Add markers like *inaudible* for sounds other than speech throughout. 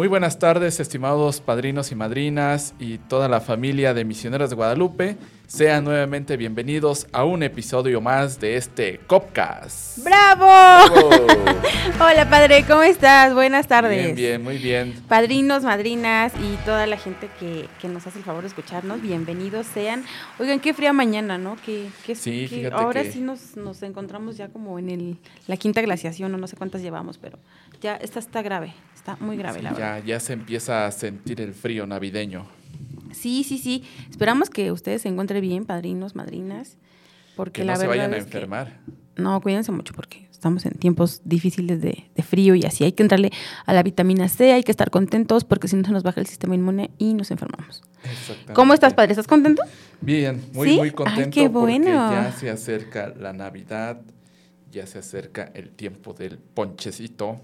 Muy buenas tardes, estimados padrinos y madrinas y toda la familia de Misioneros de Guadalupe. Sean nuevamente bienvenidos a un episodio más de este Copcast. ¡Bravo! *laughs* Hola, padre, ¿cómo estás? Buenas tardes. Bien, bien, muy bien. Padrinos, madrinas y toda la gente que, que nos hace el favor de escucharnos, bienvenidos sean. Oigan, qué fría mañana, ¿no? Que, que, Sí, que ahora que- sí nos, nos encontramos ya como en el, la quinta glaciación, o no sé cuántas llevamos, pero ya esta está grave, está muy grave, la verdad. Ya, ya se empieza a sentir el frío navideño. Sí, sí, sí. Esperamos que ustedes se encuentren bien, padrinos, madrinas, porque Que la no se vayan a enfermar. No, cuídense mucho porque estamos en tiempos difíciles de, de frío y así hay que entrarle a la vitamina C, hay que estar contentos porque si no se nos baja el sistema inmune y nos enfermamos. Exactamente. ¿Cómo estás, padre? ¿Estás contento? Bien, muy, ¿Sí? muy Ay, contento qué porque bueno. ya se acerca la Navidad, ya se acerca el tiempo del ponchecito,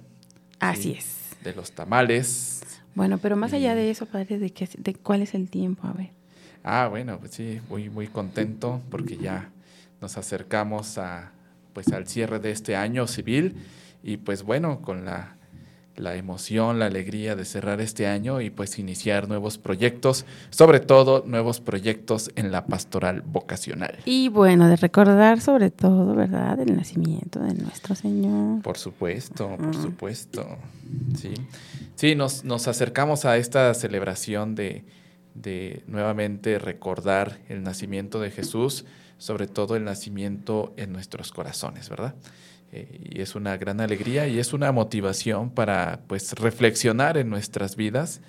Así Sí. es. De los tamales. Bueno, pero más allá de eso, padre, de, qué, de cuál es el tiempo, a ver. Ah, bueno, pues sí, muy, muy contento porque ya nos acercamos a, pues, al cierre de este año civil y pues bueno, con la, la emoción, la alegría de cerrar este año y pues iniciar nuevos proyectos, sobre todo nuevos proyectos en la pastoral vocacional. Y bueno, de recordar sobre todo, ¿verdad? El nacimiento de nuestro Señor. Por supuesto, por supuesto. Sí, sí nos, nos acercamos a esta celebración de, de nuevamente recordar el nacimiento de Jesús, sobre todo el nacimiento en nuestros corazones, ¿verdad? Eh, y es una gran alegría y es una motivación para pues reflexionar en nuestras vidas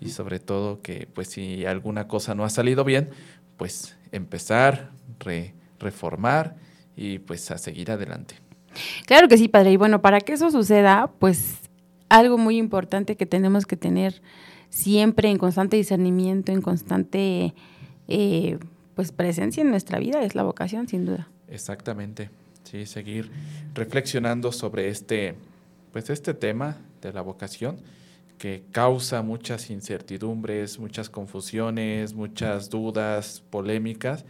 y sobre todo que pues si alguna cosa no ha salido bien, pues empezar, re- reformar y pues a seguir adelante. Claro que sí, padre. Y bueno, para que eso suceda, pues algo muy importante que tenemos que tener siempre en constante discernimiento, en constante eh, pues presencia en nuestra vida es la vocación, sin duda. Exactamente, sí, seguir reflexionando sobre este, pues este tema de la vocación que causa muchas incertidumbres, muchas confusiones, muchas dudas, polémicas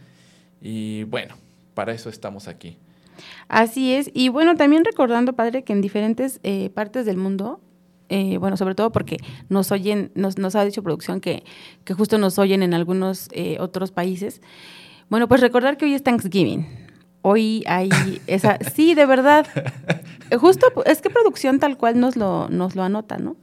y bueno, para eso estamos aquí. Así es. Y bueno, también recordando, padre, que en diferentes eh, partes del mundo, eh, bueno, sobre todo porque nos oyen, nos, nos ha dicho producción que, que justo nos oyen en algunos eh, otros países. Bueno, pues recordar que hoy es Thanksgiving. Hoy hay esa, sí, de verdad. Justo, es que producción tal cual nos lo, nos lo anota, ¿no?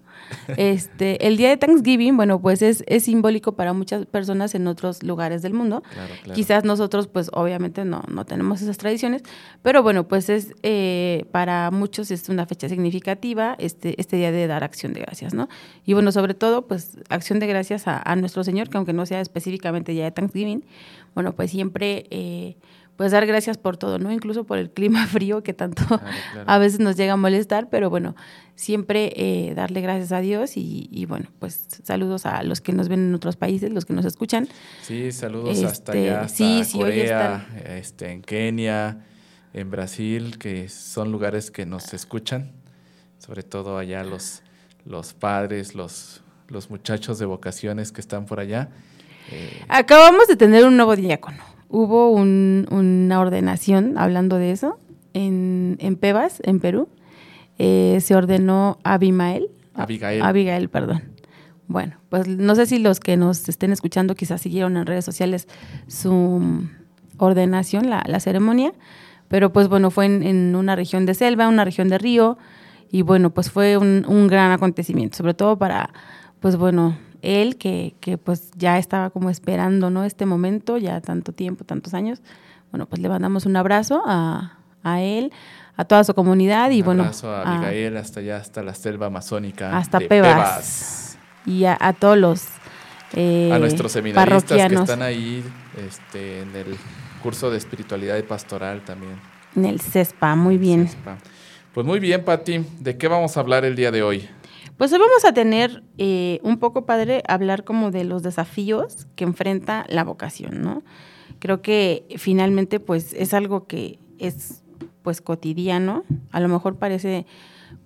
Este, el día de Thanksgiving, bueno, pues es, es simbólico para muchas personas en otros lugares del mundo. Claro, claro. Quizás nosotros, pues obviamente no, no tenemos esas tradiciones, pero bueno, pues es eh, para muchos es una fecha significativa este, este día de dar acción de gracias, ¿no? Y bueno, sobre todo, pues acción de gracias a, a nuestro Señor, que aunque no sea específicamente día de Thanksgiving, bueno, pues siempre, eh, pues dar gracias por todo, ¿no? Incluso por el clima *laughs* frío que tanto Claro, *laughs* claro. a veces nos llega a molestar, pero bueno, siempre eh, darle gracias a Dios y, y bueno, pues saludos a los que nos ven en otros países, los que nos escuchan. Sí, saludos hasta Este, allá, hasta sí, sí, Corea, este, en Kenia, en Brasil, que son lugares que nos escuchan, sobre todo allá los, los padres, los, los muchachos de vocaciones que están por allá. Eh, Acabamos de tener un nuevo diácono. Hubo un- una ordenación, hablando de eso, en, en Pebas, en Perú. Eh, se ordenó Abimael. Abigail. Abigail, perdón. Bueno, pues no sé si los que nos estén escuchando quizás siguieron en redes sociales su ordenación, la, la ceremonia, pero pues bueno, fue en, en una región de selva, una región de río, y bueno, pues fue un, un gran acontecimiento, sobre todo para, pues bueno, él que, que pues ya estaba como esperando, ¿no? Este momento, ya tanto tiempo, tantos años. Bueno, pues le mandamos un abrazo a, a él, a toda su comunidad y Un bueno, abrazo a a- Abigail hasta allá, hasta la selva amazónica. hasta de Pebas. y a, a todos los eh, A nuestros seminaristas que están ahí este, en el curso de espiritualidad y pastoral también. en el CESPA, muy bien. CESPA. Pues muy bien, Pati. ¿De qué vamos a hablar el día de hoy? Pues hoy vamos a tener eh, un poco, padre, hablar como de los desafíos que enfrenta la vocación, ¿no? Creo que finalmente, pues, es algo que es, pues, cotidiano. A lo mejor parece,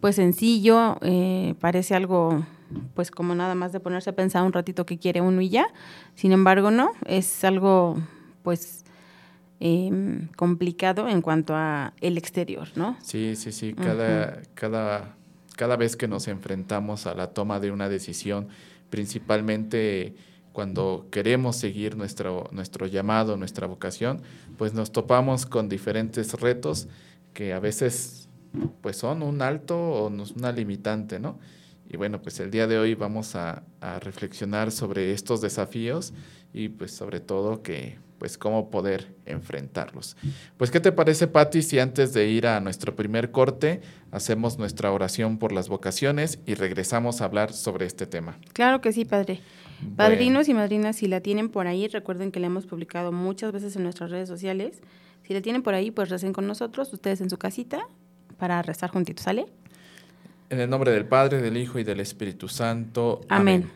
pues, sencillo, eh, parece algo, pues, como nada más de ponerse a pensar un ratito que quiere uno y ya. Sin embargo, no, es algo, pues, em, complicado en cuanto a el exterior, ¿no? Sí, sí, sí. Cada, cada, cada vez que nos enfrentamos a la toma de una decisión, principalmente cuando queremos seguir nuestro, nuestro llamado, nuestra vocación, pues nos topamos con diferentes retos que a veces pues son un alto o una limitante, ¿no? Y bueno, pues el día de hoy vamos a, a reflexionar sobre estos desafíos y pues sobre todo que pues cómo poder enfrentarlos. Pues ¿qué te parece, Patti, si antes de ir a nuestro primer corte hacemos nuestra oración por las vocaciones y regresamos a hablar sobre este tema? Claro que sí, padre. Bueno. Padrinos y madrinas, si la tienen por ahí, recuerden que la hemos publicado muchas veces en nuestras redes sociales. Si la tienen por ahí, pues recen con nosotros, ustedes en su casita, para rezar juntitos, ¿sale? En el nombre del Padre, del Hijo y del Espíritu Santo. Amén.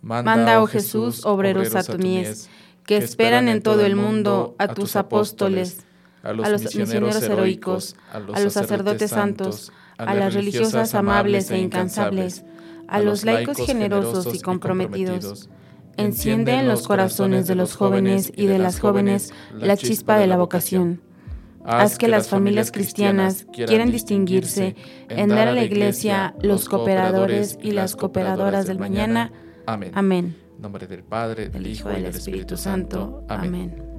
Manda, oh Jesús, obreros a tu mies, que esperan en todo el mundo a tus apóstoles, a los, misioneros heroicos, a los sacerdotes santos, a las religiosas amables e incansables, a los laicos generosos y comprometidos. Enciende en los corazones de los jóvenes y de las jóvenes la chispa de la vocación. Haz que las familias cristianas quieran distinguirse en dar a la Iglesia los cooperadores y las cooperadoras del mañana. Amén. Amén. Nombre del Padre, del Hijo y del Espíritu Santo. Amén. Amén.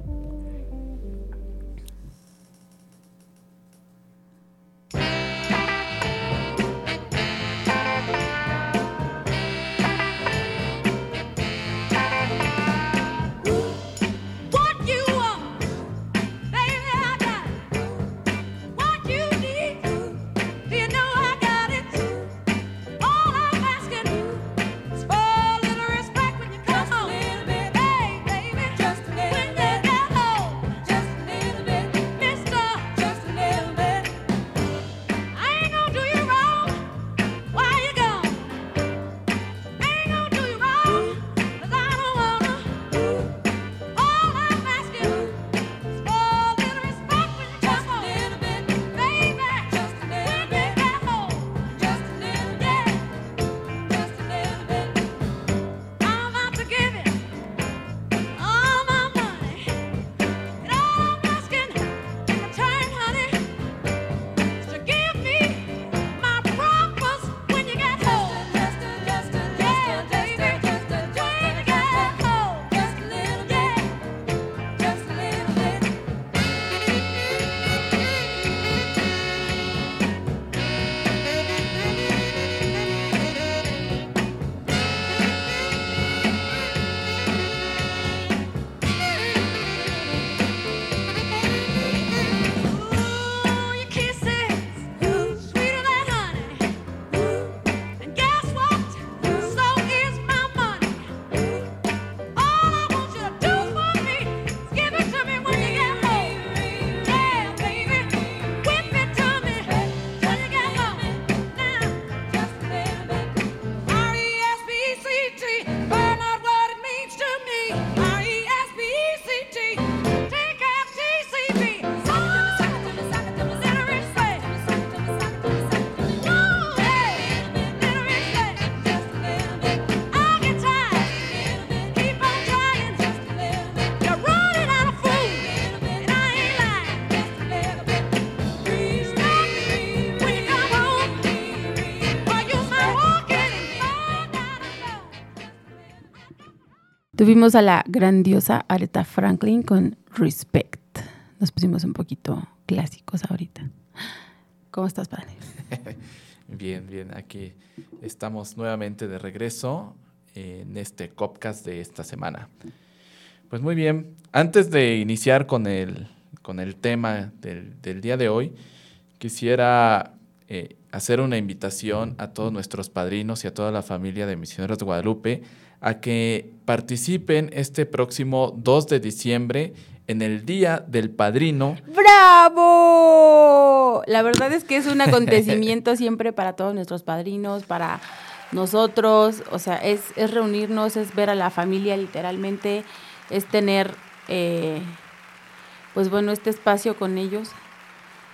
Tuvimos a la grandiosa Aretha Franklin con Respect. Nos pusimos un poquito clásicos ahorita. ¿Cómo estás, padre? *laughs* Bien, bien. Aquí estamos nuevamente de regreso en este Copcast de esta semana. Pues muy bien. Antes de iniciar con el, con el tema del, del día de hoy, quisiera eh, hacer una invitación a todos nuestros padrinos y a toda la familia de Misioneros de Guadalupe a que participen este próximo 2 de diciembre en el Día del Padrino. ¡Bravo! La verdad es que es un acontecimiento *laughs* siempre para todos nuestros padrinos, para nosotros, o sea, es, es reunirnos, es ver a la familia literalmente, es tener, eh, pues bueno, este espacio con ellos.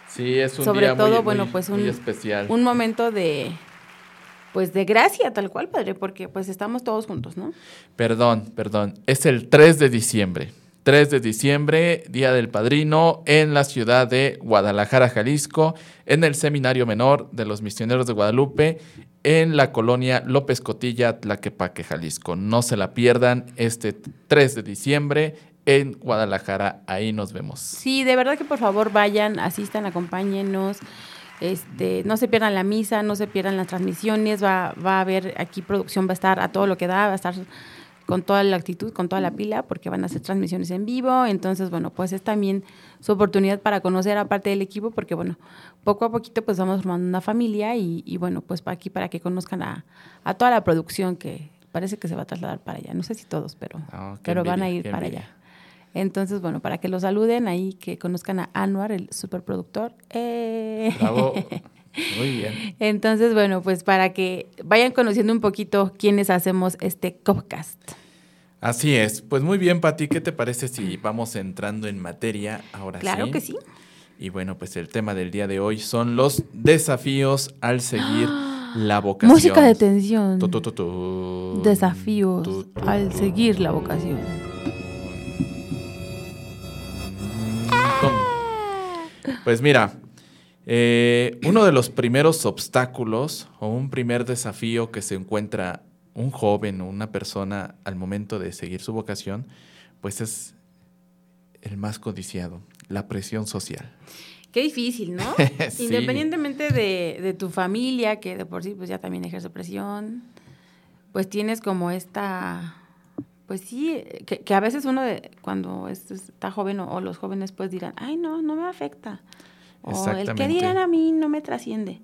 Sí, es un Sobre día todo, muy, bueno, muy- pues muy un- especial. Un momento de, pues de gracia, tal cual, padre, porque pues estamos todos juntos, ¿no? Perdón, perdón. Es el 3 de diciembre. 3 de diciembre, Día del Padrino, en la ciudad de Guadalajara, Jalisco, en el Seminario Menor de los Misioneros de Guadalupe, en la colonia López Cotilla, Tlaquepaque, Jalisco. No se la pierdan este 3 de diciembre en Guadalajara. Ahí nos vemos. Sí, de verdad que por favor vayan, asistan, acompáñennos. Este, no se pierdan la misa, no se pierdan las transmisiones, va, va a haber aquí producción, va a estar a todo lo que da, va a estar con toda la actitud, con toda la pila, porque van a hacer transmisiones en vivo. Entonces, bueno, pues es también su oportunidad para conocer a parte del equipo, porque bueno, poco a poquito pues vamos formando una familia y, y, bueno, pues para aquí para que conozcan a, a toda la producción que parece que se va a trasladar para allá. No sé si todos, pero, Oh, qué pero van a ir para allá. Entonces, bueno, para que lo saluden ahí, que conozcan a Anwar, el superproductor. Eh. Bravo. *laughs* Muy bien. Entonces, bueno, pues para que vayan conociendo un poquito quiénes hacemos este Copcast. Así es. Pues muy bien, Pati. ¿Qué te parece si vamos entrando en materia ahora Claro sí? que sí. Y bueno, pues el tema del día de hoy son los desafíos al seguir *gasps* la vocación. Música de tensión. Tu, tu, tu, tu. Desafíos al seguir la vocación. Pues mira, eh, uno de los primeros obstáculos o un primer desafío que se encuentra un joven o una persona al momento de seguir su vocación, pues es el más codiciado, la presión social. Qué difícil, ¿no? *laughs* Sí. Independientemente de, de tu familia, que de por sí pues ya también ejerce presión, pues tienes como esta, pues sí, que, que a veces uno de, cuando es- está joven o, o los jóvenes pues dirán, ay no, no me afecta. O el que dirán a mí no me trasciende.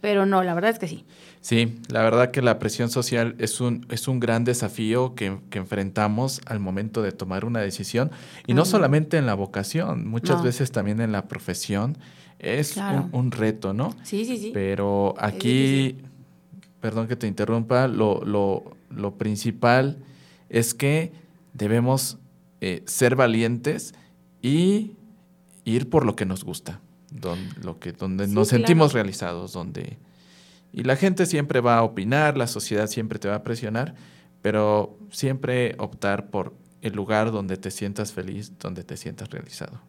Pero no, la verdad es que sí. Sí, la verdad que la presión social es un, es un gran desafío que, que enfrentamos al momento de tomar una decisión. Y no Ujú. solamente en la vocación, muchas No. veces también en la profesión. Es Claro. un, un reto, ¿no? Sí, sí, sí. Pero aquí, perdón que te interrumpa, lo, lo, lo principal es que debemos eh, ser valientes y ir por lo que nos gusta, don- lo que, donde Sí, nos claro. sentimos realizados, donde... Y la gente siempre va a opinar, la sociedad siempre te va a presionar, pero siempre optar por el lugar donde te sientas feliz, donde te sientas realizado.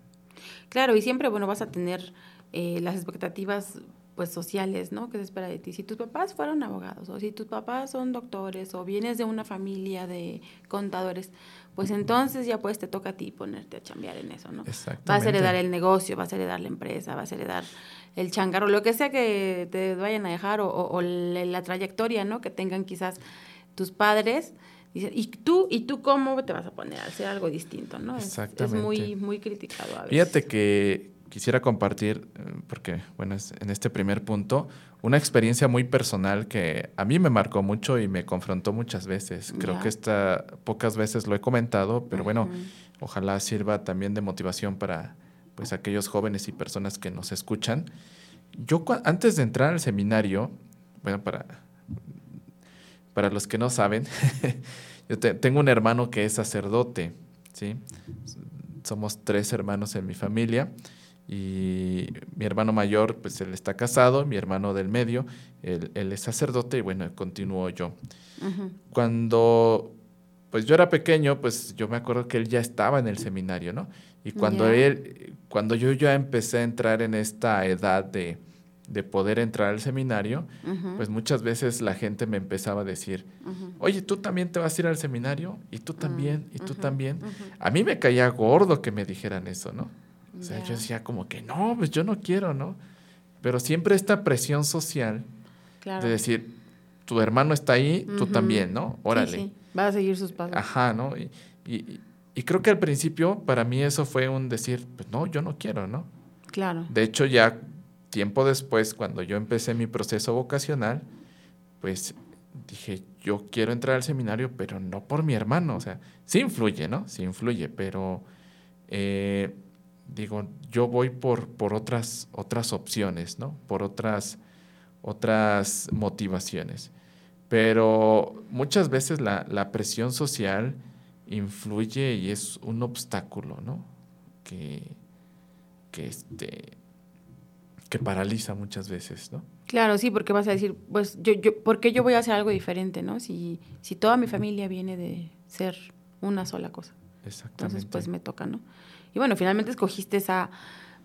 Claro, y siempre, bueno, vas a tener eh, las expectativas pues sociales, ¿no? Que se espera de ti. Si tus papás fueron abogados, o si tus papás son doctores, o vienes de una familia de contadores, pues entonces ya pues te toca a ti ponerte a chambear en eso, ¿no? Vas a Exactamente. heredar el negocio, vas a heredar la empresa, vas a heredar el changarro, lo que sea que te vayan a dejar, o, o- o la, la trayectoria, ¿no? Que tengan quizás tus padres. ¿y tú, y tú cómo te vas a poner a hacer algo distinto, no? Es- Es, Exactamente. muy, muy criticado a veces. Fíjate que quisiera compartir, eh, porque bueno, es en este primer punto, una experiencia muy personal que a mí me marcó mucho y me confrontó muchas veces. Creo que esta pocas veces lo he comentado, pero bueno, ojalá sirva también de motivación para pues aquellos jóvenes y personas que nos escuchan. Yo antes de entrar al seminario, bueno, para para los que no saben, *laughs* yo te- tengo un hermano que es sacerdote, ¿sí? Somos tres hermanos en mi familia y mi hermano mayor, pues él está casado, mi hermano del medio, él, él es sacerdote y bueno, continúo yo. Ujú. Cuando pues yo era pequeño, pues yo me acuerdo que él ya estaba en el seminario, ¿no? Y cuando Ya. él, cuando yo ya empecé a entrar en esta edad de, de poder entrar al seminario, Ujú. pues muchas veces la gente me empezaba a decir, Ujú. oye, tú también te vas a ir al seminario, y tú también, y tú también. A mí me caía gordo que me dijeran eso, ¿no? O sea, Ya. yo decía como que no, pues yo no quiero, ¿no? Pero siempre esta presión social Claro. de decir, tu hermano está ahí, tú Ujú. también, ¿no? Sí, Órale. sí, Va a seguir sus pasos. Ajá, ¿no? Y, y- y creo que al principio para mí eso fue un decir, pues no, yo no quiero, ¿no? Claro. De hecho, ya tiempo después, cuando yo empecé mi proceso vocacional, pues dije, yo quiero entrar al seminario, pero no por mi hermano. O sea, sí influye, ¿no? Sí influye, pero eh, digo, yo voy por, por otras, otras opciones, ¿no? Por otras, otras motivaciones. Pero muchas veces la, la presión social influye y es un obstáculo, ¿no? Que, que, este, que paraliza muchas veces, ¿no? Claro, sí, porque vas a decir, pues, yo, yo, ¿por qué yo voy a hacer algo diferente, no? Si, si toda mi familia viene de ser una sola cosa. Exactamente. Entonces, pues me toca, ¿no? Y bueno, finalmente escogiste esa,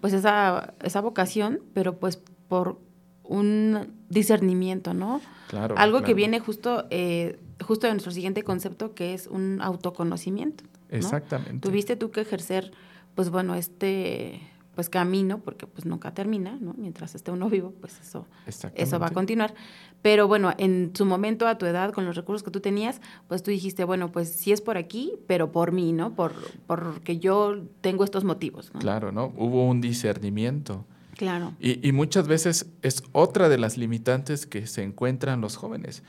pues esa, esa vocación, pero pues por un discernimiento, ¿no? Claro, Algo que viene justo, eh, justo de nuestro siguiente concepto, que es un autoconocimiento. ¿no? Exactamente. Tuviste tú que ejercer, pues bueno, este pues camino, porque pues nunca termina, ¿no? Mientras esté uno vivo, pues eso, eso va a continuar. Pero bueno, en su momento, a tu edad, con los recursos que tú tenías, pues tú dijiste, bueno, pues sí es por aquí, pero por mí, ¿no? Por, porque yo tengo estos motivos, ¿no? Claro, ¿no? Hubo un discernimiento. Claro. Y, y muchas veces es otra de las limitantes que se encuentran los jóvenes.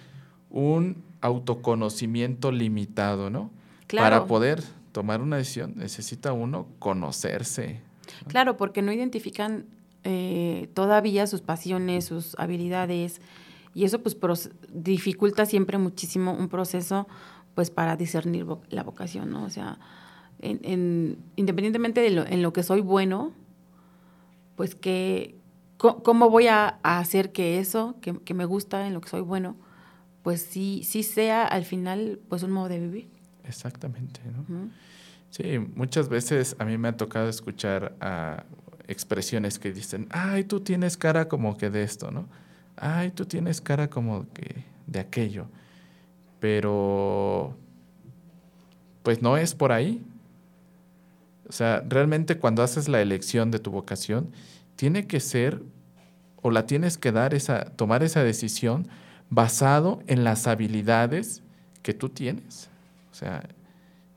Un autoconocimiento limitado, ¿no? Claro. Para poder tomar una decisión necesita uno conocerse. Claro, porque no identifican eh, todavía sus pasiones, sus habilidades, y eso pues dificulta siempre muchísimo un proceso pues para discernir vo- la vocación, ¿no? O sea, en, en- independientemente de lo, en lo que soy bueno, pues que, ¿cómo voy a, a hacer que eso, que, que me gusta, en lo que soy bueno, pues sí, sí sea al final pues un modo de vivir? Exactamente, ¿no? Sí, muchas veces a mí me ha tocado escuchar ah, expresiones que dicen, ay, tú tienes cara como que de esto, ¿no? Ay, tú tienes cara como que de aquello. Pero, pues no es por ahí. O sea, realmente cuando haces la elección de tu vocación, tiene que ser, o la tienes que dar esa, tomar esa decisión basado en las habilidades que tú tienes. O sea,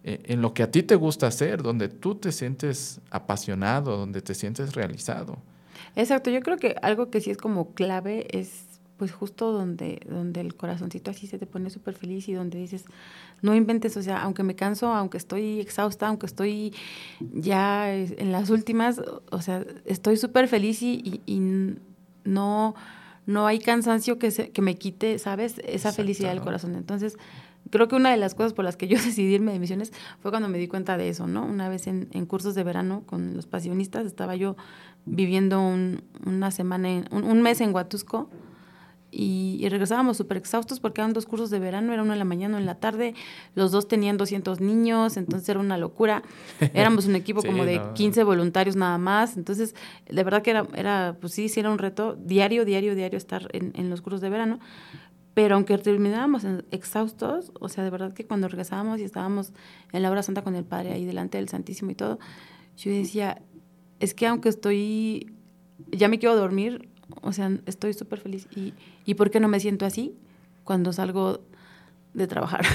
eh, en lo que a ti te gusta hacer, donde tú te sientes apasionado, donde te sientes realizado. Exacto, yo creo que algo que sí es como clave es pues justo donde, donde el corazoncito así se te pone súper feliz y donde dices, no inventes, o sea, aunque me canso, aunque estoy exhausta, aunque estoy ya en las últimas, o sea, estoy súper feliz y, y- y no, no hay cansancio que, se, que me quite, ¿sabes? Esa Exacto, felicidad del ¿no? corazón. Entonces, creo que una de las cosas por las que yo *laughs* decidí irme de misiones fue cuando me di cuenta de eso, ¿no? Una vez en, en cursos de verano con los pasionistas, estaba yo viviendo un- una semana, en- un, un mes en Huatusco y, y regresábamos súper exhaustos porque eran dos cursos de verano, era uno en la mañana, uno en la tarde, los dos tenían 200 niños, entonces era una locura. *laughs* Éramos un equipo Sí, como de no. 15 voluntarios nada más, entonces de verdad que era, era pues sí, sí era un reto diario, diario, diario estar en, en los cursos de verano. Pero aunque terminábamos exhaustos, o sea, de verdad que cuando regresábamos y estábamos en la hora santa con el Padre ahí delante del Santísimo y todo, yo decía, es que aunque estoy, ya me quiero dormir, o sea, estoy súper feliz. ¿Y, ¿Y por qué no me siento así cuando salgo de trabajar? *laughs*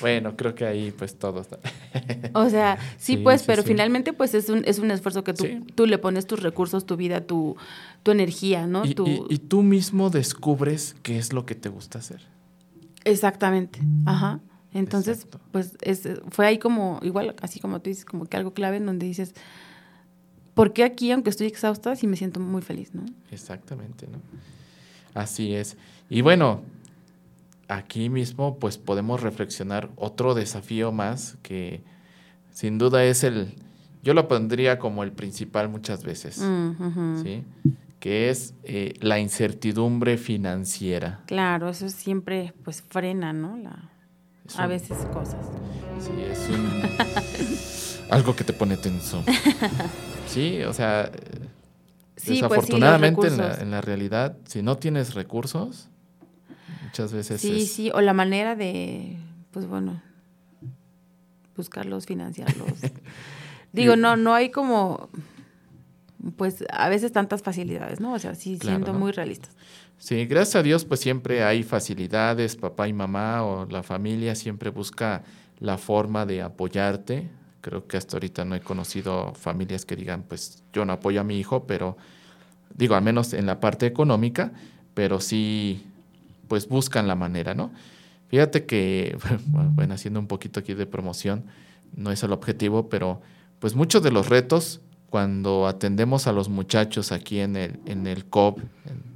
Bueno, creo que ahí pues todos. *laughs* o sea, sí, Sí, pues, sí, pero sí. finalmente pues es un, es un esfuerzo que tú, tú le pones tus recursos, tu vida, tu, tu energía, ¿no? y, Tu- y- y tú mismo descubres qué es lo que te gusta hacer. Exactamente, ajá. Entonces, Exacto. pues es, fue ahí como, igual, así como tú dices, como que algo clave en donde dices, ¿por qué aquí, aunque estoy exhausta, sí me siento muy feliz, ¿no? Exactamente, ¿no? Así es. Y bueno, aquí mismo pues podemos reflexionar otro desafío más que sin duda es el, yo lo pondría como el principal muchas veces, Mm. ¿sí? Que es eh, la incertidumbre financiera. Claro, eso siempre pues frena, ¿no? La, Es a un- veces cosas. Sí, es un, *laughs* algo que te pone tenso. *laughs* Sí, o sea, pues sí, desafortunadamente en, la, recursos. en la realidad, si no tienes recursos, muchas veces Sí, es- sí, o la manera de, pues bueno, buscarlos, financiarlos. *laughs* Digo, no, no hay como, pues a veces tantas facilidades, ¿no? O sea, sí, Claro, siendo ¿no? muy realistas. Sí, gracias a Dios, pues siempre hay facilidades, papá y mamá o la familia siempre busca la forma de apoyarte. Creo que hasta ahorita no he conocido familias que digan, pues yo no apoyo a mi hijo, pero digo, al menos en la parte económica, pero sí, pues buscan la manera, ¿no? Fíjate que, *laughs* bueno, haciendo un poquito aquí de promoción, no es el objetivo, pero pues muchos de los retos cuando atendemos a los muchachos aquí en el, en el COP,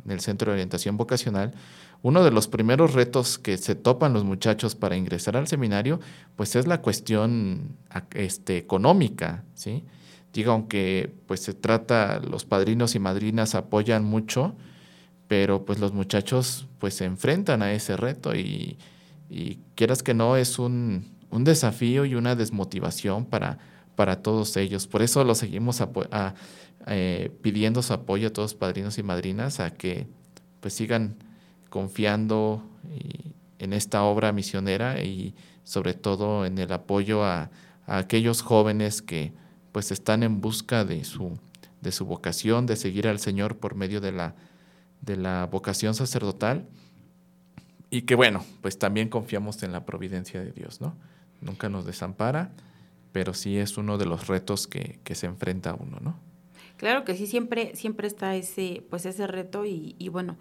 en el Centro de Orientación Vocacional, uno de los primeros retos que se topan los muchachos para ingresar al seminario, pues es la cuestión este, económica, ¿sí? Digo, aunque pues se trata, los padrinos y madrinas apoyan mucho, pero pues los muchachos pues se enfrentan a ese reto y, quieras que no, es un, un desafío y una desmotivación para, para todos ellos. Por eso lo seguimos eh, pidiendo su apoyo a todos padrinos y madrinas a que pues sigan confiando en esta obra misionera y sobre todo en el apoyo a, a, aquellos jóvenes que pues están en busca de su, de su vocación, de seguir al Señor por medio de la, de la vocación sacerdotal y que bueno, pues también confiamos en la providencia de Dios, ¿no? Nunca nos desampara, pero sí es uno de los retos que, que se enfrenta uno, ¿no? Claro que sí, siempre, siempre está ese, pues ese reto y, y bueno,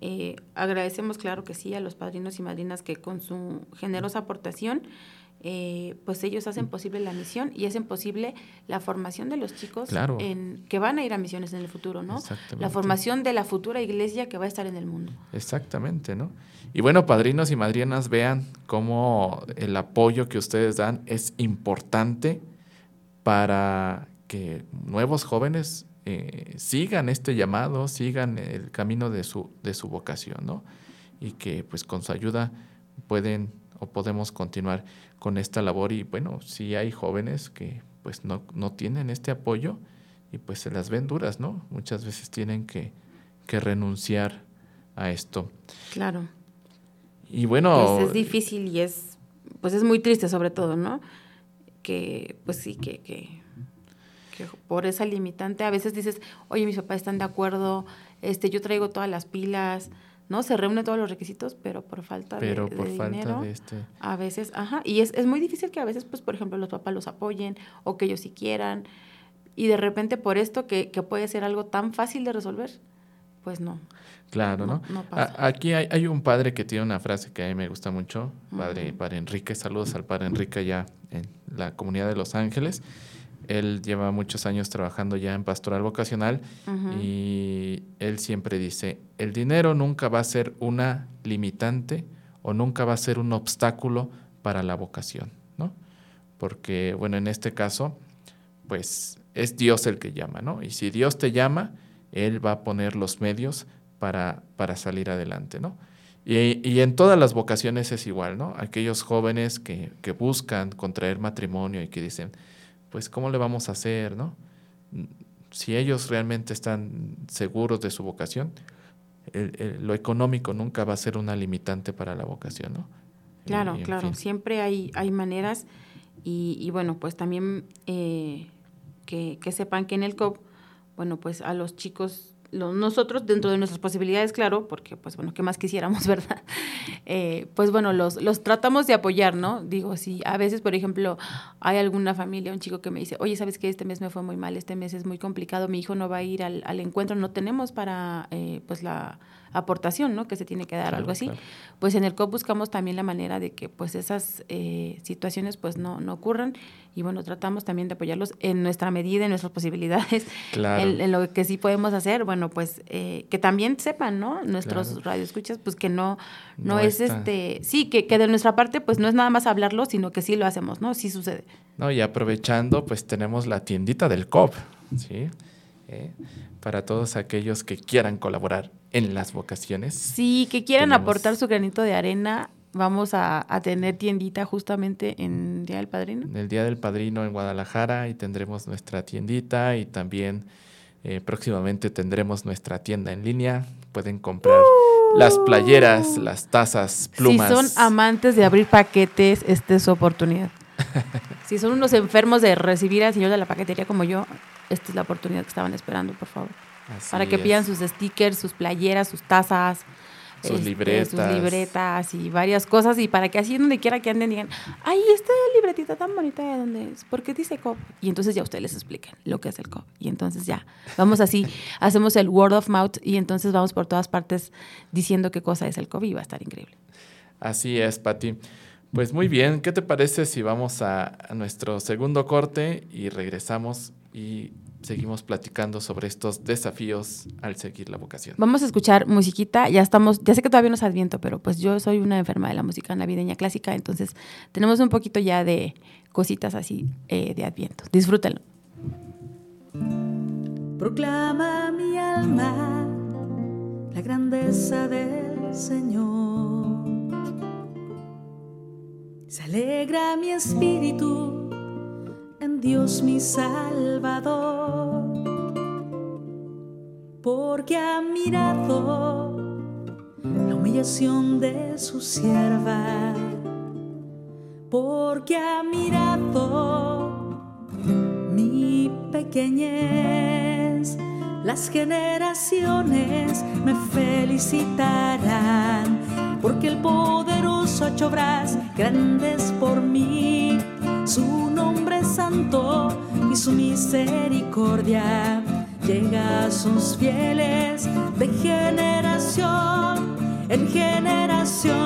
eh, agradecemos, claro que sí, a los padrinos y madrinas que con su generosa aportación, eh, pues ellos hacen posible la misión y hacen posible la formación de los chicos Claro. en, que van a ir a misiones en el futuro, ¿no? Exactamente. La formación de la futura iglesia que va a estar en el mundo. Exactamente, ¿no? Y bueno, padrinos y madrinas, vean cómo el apoyo que ustedes dan es importante para que nuevos jóvenes eh, sigan este llamado, sigan el camino de su, de su vocación, ¿no? Y que pues con su ayuda pueden o podemos continuar con esta labor y bueno, sí hay jóvenes que pues no, no tienen este apoyo y pues se las ven duras, ¿no? Muchas veces tienen que, que renunciar a esto. Claro. Y bueno, Pues es difícil y es, pues es muy triste sobre todo, ¿no? Que, pues sí, que, que, que por esa limitante a veces dices, oye, mis papás están de acuerdo, este, yo traigo todas las pilas, ¿no? Se reúnen todos los requisitos, pero por falta de- pero de, por falta dinero, de este... a veces, ajá, y es, es muy difícil que a veces, pues, por ejemplo, los papás los apoyen o que ellos sí quieran, y de repente por esto que, que puede ser algo tan fácil de resolver, pues no. Claro, ¿no? No- no A- pasa. Aquí hay, hay un padre que tiene una frase que a mí me gusta mucho, padre, Ujú. padre Enrique, saludos al padre Enrique allá en la comunidad de Los Ángeles. Él lleva muchos años trabajando ya en pastoral vocacional y él siempre dice, el dinero nunca va a ser una limitante o nunca va a ser un obstáculo para la vocación, ¿no? Porque, bueno, en este caso, pues es Dios el que llama, ¿no? Y si Dios te llama, Él va a poner los medios para, para salir adelante, ¿no? Y, y en todas las vocaciones es igual, ¿no? Aquellos jóvenes que, que buscan contraer matrimonio y que dicen, pues, ¿cómo le vamos a hacer, no? Si ellos realmente están seguros de su vocación, el- el- lo económico nunca va a ser una limitante para la vocación, ¿no? Claro, Y, claro, fin. siempre hay, hay maneras y, y bueno, pues también eh, que, que sepan que en el COP, bueno, pues a los chicos, nosotros dentro de nuestras posibilidades, claro, porque pues bueno, ¿qué más quisiéramos, *laughs* verdad? Eh, pues bueno, los, los tratamos de apoyar, ¿no? Digo, si a veces, por ejemplo, hay alguna familia, un chico que me dice, oye, ¿sabes qué? Este mes me fue muy mal, este mes es muy complicado, mi hijo no va a ir al, al encuentro, no tenemos para, eh, pues la aportación, ¿no? Que se tiene que dar, Claro, algo así claro. pues en el COP buscamos también la manera de que pues esas eh, situaciones pues no, no ocurran y bueno, tratamos también de apoyarlos en nuestra medida, en nuestras *laughs* posibilidades, Claro. en, en lo que sí podemos hacer, bueno, pues eh, que también sepan, ¿no? Nuestros radioescuchas, pues que no, no, No es está- este, sí, que, que de nuestra parte pues no es nada más hablarlo, sino que sí lo hacemos, ¿no? Sí sucede. No, y aprovechando, pues tenemos la tiendita del COP, ¿sí? Eh, Para todos aquellos que quieran colaborar en las vocaciones. Sí, que quieran Tenemos- aportar su granito de arena, vamos a, a tener tiendita justamente en Día del Padrino. En el Día del Padrino en Guadalajara y tendremos nuestra tiendita y también eh, próximamente tendremos nuestra tienda en línea. Pueden comprar las playeras, las tazas, plumas. Si son amantes de abrir paquetes, esta es su oportunidad. *laughs* si son unos enfermos de recibir al señor de la paquetería como yo, esta es la oportunidad que estaban esperando, por favor. Así Para que es. pidan sus stickers, sus playeras, sus tazas, Sus este, libretas. sus libretas y varias cosas y para que así donde quiera que anden digan, ay, esta libretita tan bonita de dónde es, ¿por qué dice COP? Y entonces ya ustedes les expliquen lo que es el COP. Y entonces ya, vamos así, *laughs* hacemos el word of mouth y entonces vamos por todas partes diciendo qué cosa es el COP y va a estar increíble. Así es, Pati. Pues muy bien, ¿qué te parece si vamos a, a nuestro segundo corte y regresamos y seguimos platicando sobre estos desafíos al seguir la vocación? Vamos a escuchar musiquita, ya estamos, ya sé que todavía no es Adviento, pero pues yo soy una enferma de la música navideña clásica, entonces tenemos un poquito ya de cositas así eh, de Adviento. Disfrútenlo. Proclama mi alma la grandeza del Señor. Se alegra mi espíritu en Dios mi Salvador, porque ha mirado la humillación de su sierva, porque ha mirado mi pequeñez. Las generaciones me felicitarán, porque el poderoso ha obras grandes por mí. Su nombre santo y su misericordia llega a sus fieles de generación en generación.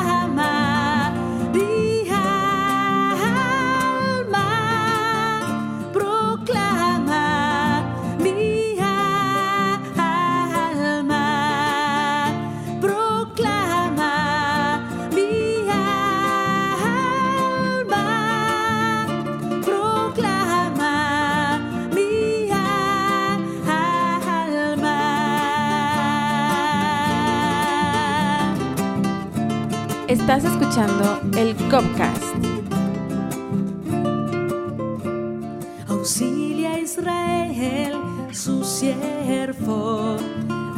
El Copcast. Auxilia a Israel, su siervo,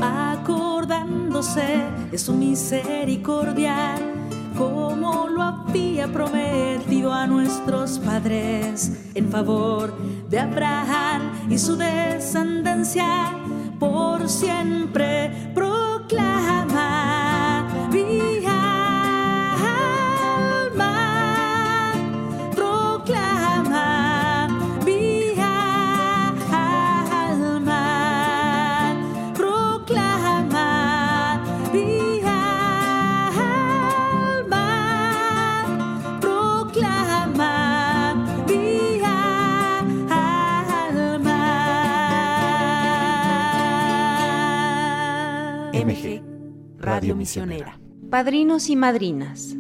acordándose de su misericordia, como lo había prometido a nuestros padres, en favor de Abraham y su descendencia, por siempre Radio Misionera. Padrinos y madrinas,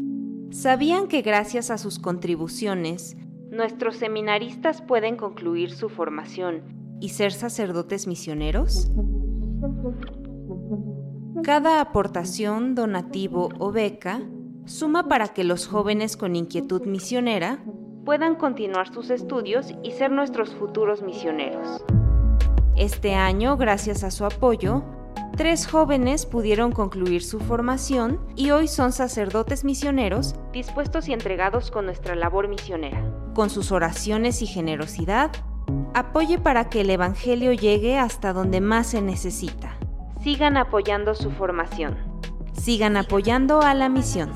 ¿sabían que gracias a sus contribuciones, nuestros seminaristas pueden concluir su formación y ser sacerdotes misioneros? Cada aportación, donativo o beca suma para que los jóvenes con inquietud misionera puedan continuar sus estudios y ser nuestros futuros misioneros. Este año, gracias a su apoyo, tres jóvenes pudieron concluir su formación y hoy son sacerdotes misioneros dispuestos y entregados con nuestra labor misionera. Con sus oraciones y generosidad, apoye para que el Evangelio llegue hasta donde más se necesita. Sigan apoyando su formación. Sigan apoyando a la misión.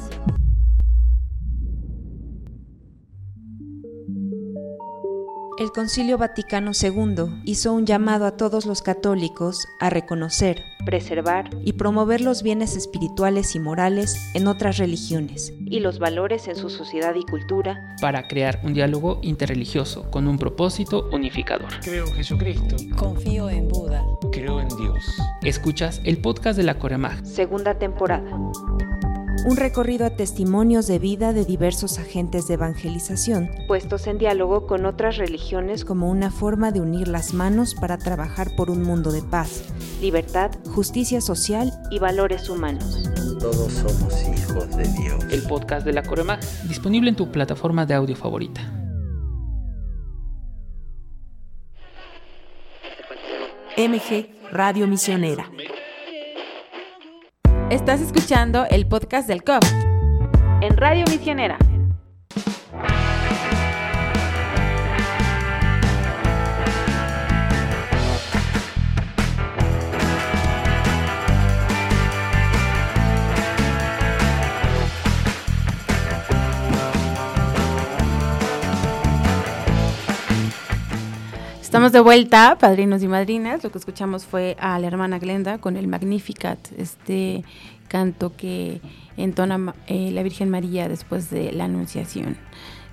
El Concilio Vaticano II hizo un llamado a todos los católicos a reconocer, preservar y promover los bienes espirituales y morales en otras religiones y los valores en su sociedad y cultura para crear un diálogo interreligioso con un propósito unificador. Creo en Jesucristo. Confío en Buda. Creo en Dios. Escuchas el podcast de la Coremag. Segunda temporada. Un recorrido a testimonios de vida de diversos agentes de evangelización, puestos en diálogo con otras religiones como una forma de unir las manos para trabajar por un mundo de paz, libertad, justicia social y valores humanos. Todos somos hijos de Dios. El podcast de la Coremag, disponible en tu plataforma de audio favorita. MG Radio Misionera. Estás escuchando el podcast del COP en Radio Misionera. Estamos de vuelta, padrinos y madrinas. Lo que escuchamos fue a la hermana Glenda con el Magnificat, este canto que entona eh, la Virgen María después de la Anunciación.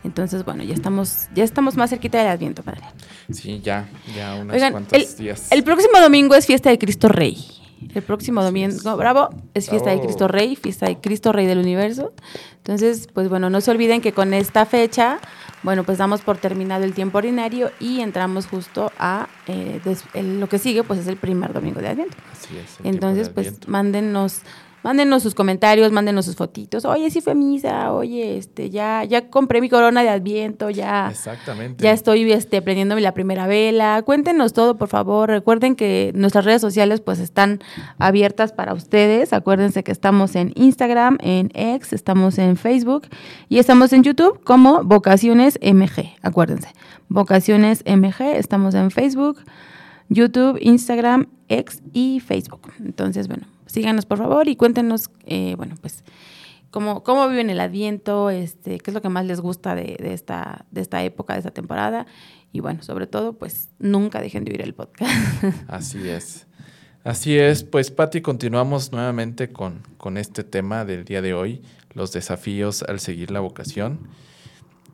Entonces, bueno, ya estamos, ya estamos más cerquita del Adviento, padre. Sí, ya, ya unos Oigan, cuantos el, días. el próximo domingo es fiesta de Cristo Rey. El próximo domingo, bravo, es fiesta de Bravo. Cristo Rey, fiesta de Cristo Rey del universo. Entonces, pues bueno, no se olviden que con esta fecha, bueno, pues damos por terminado el tiempo ordinario y entramos justo a eh, des- el- lo que sigue, pues es el primer domingo de Adviento. Así es, Entonces, de pues Adviento. mándenos, mándenos sus comentarios, mándenos sus fotitos. Oye, sí fue misa, oye, este, ya, ya compré mi corona de Adviento, ya. Exactamente. Ya estoy este, prendiéndome la primera vela. Cuéntenos todo, por favor. Recuerden que nuestras redes sociales pues están abiertas para ustedes. Acuérdense que estamos en Instagram, en X, estamos en Facebook y estamos en YouTube como Vocaciones MG. Acuérdense, Vocaciones MG. Estamos en Facebook, YouTube, Instagram, X y Facebook. Entonces, bueno, síganos por favor y cuéntenos, eh, bueno, pues cómo, cómo viven el Adviento, este, qué es lo que más les gusta de, de esta, de esta época, de esta temporada. Y bueno, sobre todo, pues nunca dejen de oír el podcast. *laughs* Así es. Así es, pues Patti, continuamos nuevamente con, con este tema del día de hoy, los desafíos al seguir la vocación.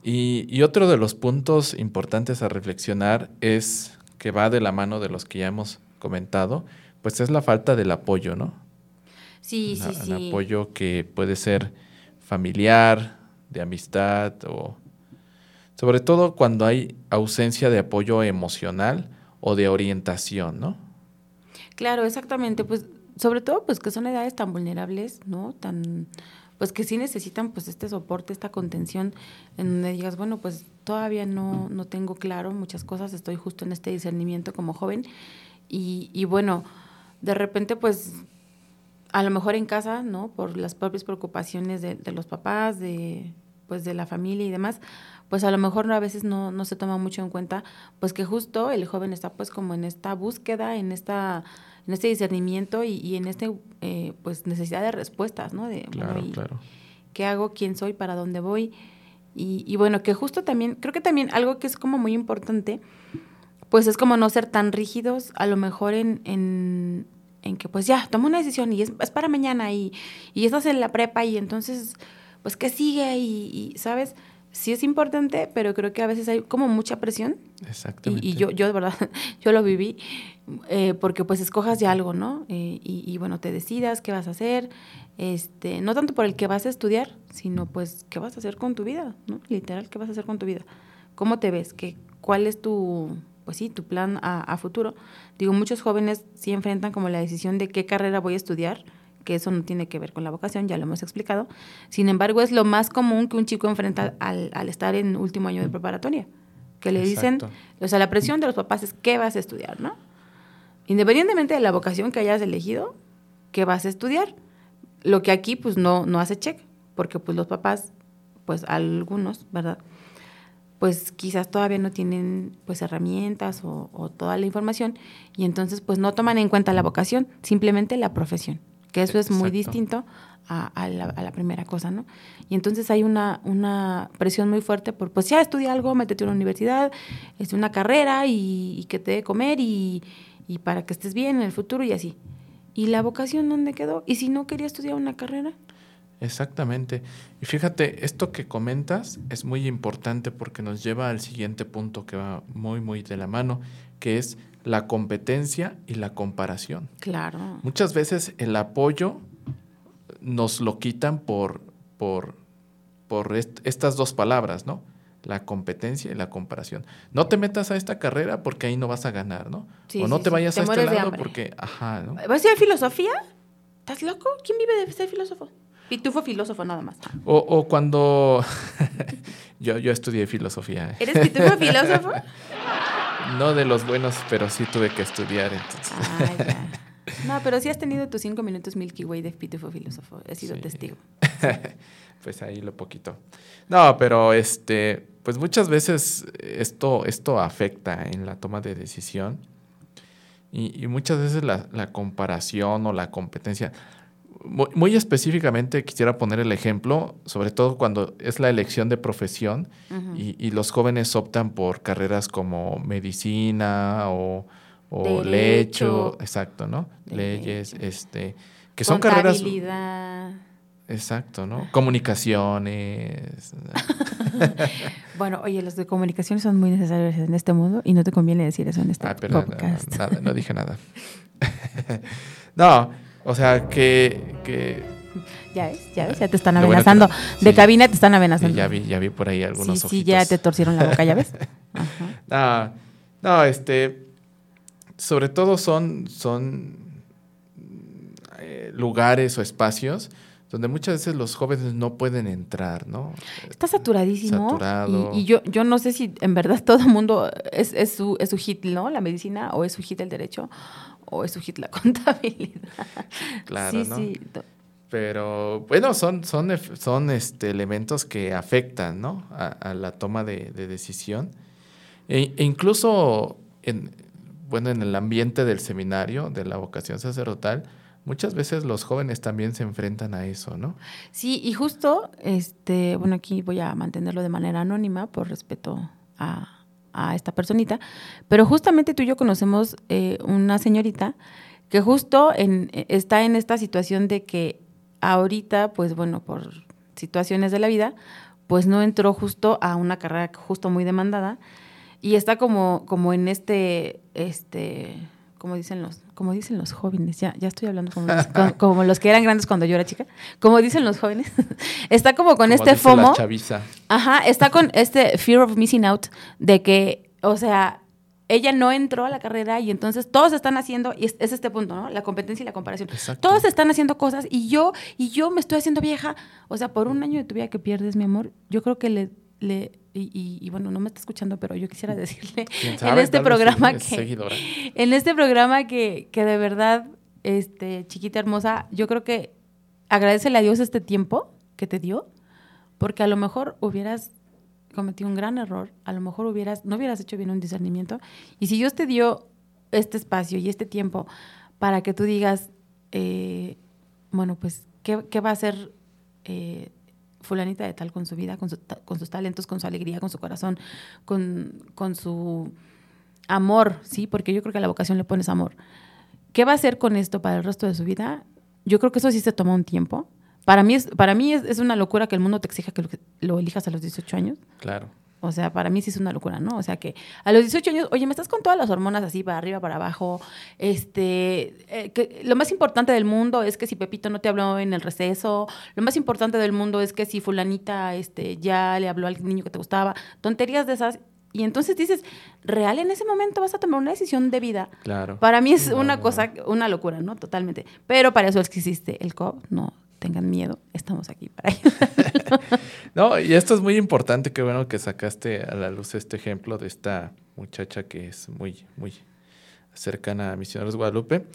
Y, y otro de los puntos importantes a reflexionar es que va de la mano de los que ya hemos comentado, pues es la falta del apoyo, ¿no? Sí, La- sí, El sí. apoyo que puede ser familiar, de amistad o sobre todo cuando hay ausencia de apoyo emocional o de orientación, ¿no? Claro, exactamente. Pues sobre todo, pues que son edades tan vulnerables, ¿no? Tan, pues que sí necesitan pues este soporte, esta contención, en donde digas, bueno, pues todavía no, no tengo claro muchas cosas, estoy justo en este discernimiento como joven. Y, y bueno, de repente pues a lo mejor en casa, ¿no? Por las propias preocupaciones de, de los papás, de pues de la familia y demás, pues a lo mejor a veces no, no se toma mucho en cuenta, pues que justo el joven está pues como en esta búsqueda, en esta, en este discernimiento y, y en este eh, pues necesidad de respuestas, ¿no? De bueno, Claro, ¿y claro. qué hago, quién soy, para dónde voy. Y, y bueno, que justo también, creo que también algo que es como muy importante, pues es como no ser tan rígidos, a lo mejor en, en, en que pues ya, toma una decisión y es, es para mañana y, y estás en la prepa y entonces, pues que sigue y, y, ¿sabes? Sí es importante, pero creo que a veces hay como mucha presión Exactamente. y, y yo, yo de verdad, *laughs* yo lo viví, eh, porque pues escojas ya algo, ¿no? Eh, y, y bueno, te decidas qué vas a hacer, este, no tanto por el que vas a estudiar, sino pues qué vas a hacer con tu vida, ¿no? Literal, qué vas a hacer con tu vida. ¿Cómo te ves? ¿Qué, ¿Cuál es tu, pues sí, tu plan a, a futuro? Digo, muchos jóvenes sí enfrentan como la decisión de qué carrera voy a estudiar, que eso no tiene que ver con la vocación, ya lo hemos explicado. Sin embargo, es lo más común que un chico enfrenta al, al estar en último año de preparatoria, que le dicen, o sea, la presión de los papás es qué vas a estudiar, ¿no? Independientemente de la vocación que hayas elegido, ¿qué vas a estudiar? Lo que aquí pues no, no hace check, porque pues los papás, pues algunos, ¿verdad? Pues quizás todavía no tienen pues herramientas o, o toda la información y entonces pues no toman en cuenta la vocación, simplemente la profesión, que eso es muy distinto a, a la, a la primera cosa, ¿no? Y entonces hay una, una presión muy fuerte por, pues ya estudia algo, métete a una universidad, es una carrera y, y que te dé comer y, y para que estés bien en el futuro y así. ¿Y la vocación dónde quedó? ¿Y si no quería estudiar una carrera? Exactamente. Y fíjate, esto que comentas es muy importante porque nos lleva al siguiente punto que va muy, muy de la mano, que es la competencia y la comparación. Claro. Muchas veces el apoyo nos lo quitan por, por, por est- estas dos palabras, ¿no? La competencia y la comparación. No te metas a esta carrera porque ahí no vas a ganar, ¿no? Sí, o no sí, te sí. vayas Te a este lado porque, ajá, ¿no? ¿Vas a estudiar filosofía? ¿Estás loco? ¿Quién vive de ser filósofo? Pitufo filósofo nada más. O, o cuando *laughs* yo, yo estudié filosofía. ¿Eres pitufo filósofo? *laughs* No de los buenos, pero sí tuve que estudiar. Entonces. Ah, ya. *laughs* No, pero sí has tenido tus cinco minutos Milky Way de pitufo filósofo. He sido Sí. testigo. pues ahí lo poquito. No, pero este, pues muchas veces esto, esto afecta en la toma de decisión. Y, y muchas veces la, la comparación o la competencia. Muy, muy específicamente quisiera poner el ejemplo, sobre todo cuando es la elección de profesión y, y los jóvenes optan por carreras como medicina o, o Derecho. lecho, exacto, ¿no? Leyes, este, que son carreras. Exacto, ¿no? Comunicaciones. *laughs* Bueno, oye, los de comunicación son muy necesarios en este mundo y no te conviene decir eso en este Ah, pero no, podcast. nada, no dije nada. *laughs* *laughs* no, o sea, que, que Ya ves, ya ves, ya te están bueno amenazando. no- De sí. cabina te están amenazando. ya vi, ya vi por ahí sí, algunos sí, ya ojitos. te torcieron la boca, ¿ya ves? *laughs* Ajá. No, no, este, sobre todo son, son eh, lugares o espacios donde muchas veces los jóvenes no pueden entrar, ¿no? Está saturadísimo. Saturado. Y, y yo, yo no sé si en verdad todo el mundo es, es, su, es su hit, ¿no? La medicina, o es su hit el derecho, o es su hit la *laughs* contabilidad. Claro, sí, ¿no? sí. Pero bueno, son, son, son este, elementos que afectan ¿no? a, a la toma de, de decisión. E, e incluso en, bueno, en el ambiente del seminario, de la vocación sacerdotal, muchas veces los jóvenes también se enfrentan a eso, ¿no? Sí, y justo, este, bueno, aquí voy a mantenerlo de manera anónima por respeto a, a esta personita, pero justamente tú y yo conocemos eh, una señorita que justo en, está en esta situación de que ahorita, pues bueno, por situaciones de la vida, pues no entró justo a una carrera justo muy demandada. Y está como, como en este, este, como dicen los, como dicen los jóvenes, ya, ya estoy hablando como los, como, como los que eran grandes cuando yo era chica, como dicen los jóvenes, *laughs* está como con Como este la FOMO. chaviza. Ajá, está con este fear of missing out de que, o sea, ella no entró a la carrera y entonces todos están haciendo, y es, es este punto, ¿no? La competencia y la comparación. Exacto. Todos están haciendo cosas y yo, y yo me estoy haciendo vieja. O sea, por un año de tu vida que pierdes, mi amor, yo creo que le, le y, y- y bueno, no me está escuchando, pero yo quisiera decirle *laughs* ¿Quién en este programa es que en este programa que, que de verdad, este, chiquita hermosa, yo creo que agradecele a Dios este tiempo que te dio, porque a lo mejor hubieras cometido un gran error, a lo mejor hubieras, no hubieras hecho bien un discernimiento, y si Dios te dio este espacio y este tiempo para que tú digas, eh, bueno, pues, ¿qué, qué va a hacer eh, fulanita de tal con su vida, con, su con sus talentos, con su alegría, con su corazón, con, con su amor, ¿sí? Porque yo creo que a la vocación le pones amor. ¿Qué va a hacer con esto para el resto de su vida? Yo creo que eso sí se toma un tiempo. Para mí es, para mí es, es una locura que el mundo te exija que lo, lo elijas a los 18 años. Claro. O sea, para mí sí es una locura, ¿no? O sea, que a los 18 años, oye, me estás con todas las hormonas así para arriba, para abajo. Este, eh, que lo más importante del mundo es que si Pepito no te habló en el receso, lo más importante del mundo es que si fulanita este, ya le habló al niño que te gustaba, tonterías de esas. Y entonces dices, real en ese momento vas a tomar una decisión de vida. Claro. Para mí es No, una no. cosa, una locura, ¿no? Totalmente. Pero para eso es que existe el COP, no tengan miedo, estamos aquí para *laughs* ayudar. No, y esto es muy importante, qué bueno que sacaste a la luz este ejemplo de esta muchacha que es muy, muy cercana a Misioneros Guadalupe.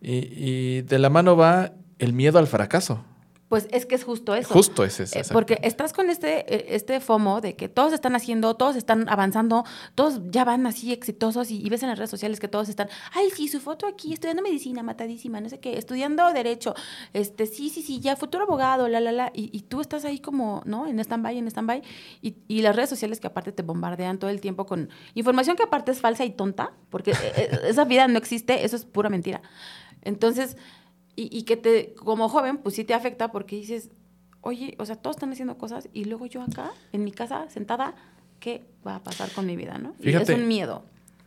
Y, y de la mano va el miedo al fracaso. Pues es que es justo eso. Justo es eso. Eh, porque estás con este, eh, este FOMO de que todos están haciendo, todos están avanzando, todos ya van así exitosos y, y ves en las redes sociales que todos están, ay, sí, su foto aquí, estudiando medicina, matadísima, no sé qué, estudiando derecho, este, sí, sí, sí, ya futuro abogado, la, la, la, y, y tú estás ahí como, ¿no? En stand-by, en stand-by, y, y las redes sociales que aparte te bombardean todo el tiempo con información que aparte es falsa y tonta, porque eh, esa vida no existe, eso es pura mentira. Entonces, y, y que te, como joven, pues sí te afecta porque dices, oye, o sea, todos están haciendo cosas y luego yo acá, en mi casa, sentada, ¿qué va a pasar con mi vida, no? Y Fíjate. es un miedo.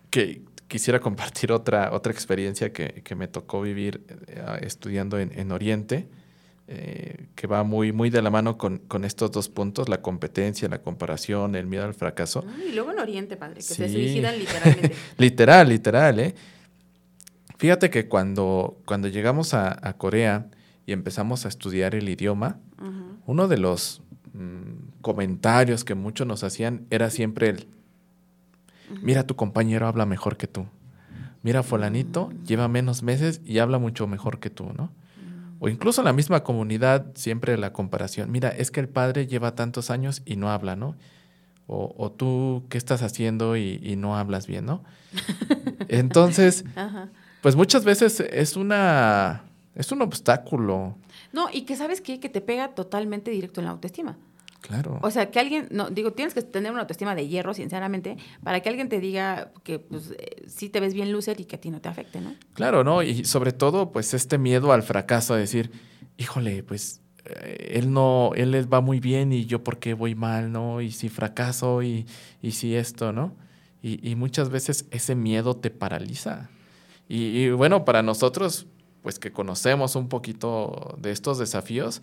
que quisiera compartir otra, otra experiencia que, que me tocó vivir eh, estudiando en, en Oriente, eh, que va muy, muy de la mano con, con estos dos puntos, la competencia, la comparación, el miedo al fracaso. Y luego en Oriente, padre, que se Sí. suicidan literalmente. *laughs* literal, literal, ¿eh? Fíjate que cuando, cuando llegamos a, a Corea y empezamos a estudiar el idioma, uno de los mm, comentarios que muchos nos hacían era siempre el, mira, tu compañero habla mejor que tú. Mira, fulanito lleva menos meses y habla mucho mejor que tú, ¿no? O incluso en la misma comunidad, siempre la comparación. Mira, es que el padre lleva tantos años y no habla, ¿no? O, o tú, ¿qué estás haciendo y, y no hablas bien, ¿no? *laughs* Entonces, Ajá. Pues muchas veces es una es un obstáculo, No, y que sabes qué? que te pega totalmente directo en la autoestima. claro. O sea, que alguien, no, digo, tienes que tener una autoestima de hierro, sinceramente, para que alguien te diga que pues, eh, sí te ves bien loser y que a ti no te afecte, ¿no? Claro, ¿no? Y sobre todo, pues este miedo al fracaso, a decir, híjole, pues eh, él no, él les va muy bien y yo por qué voy mal, ¿no? Y si fracaso y, y si esto, ¿no? Y, y muchas veces ese miedo te paraliza. Y, y bueno, para nosotros, pues que conocemos un poquito de estos desafíos,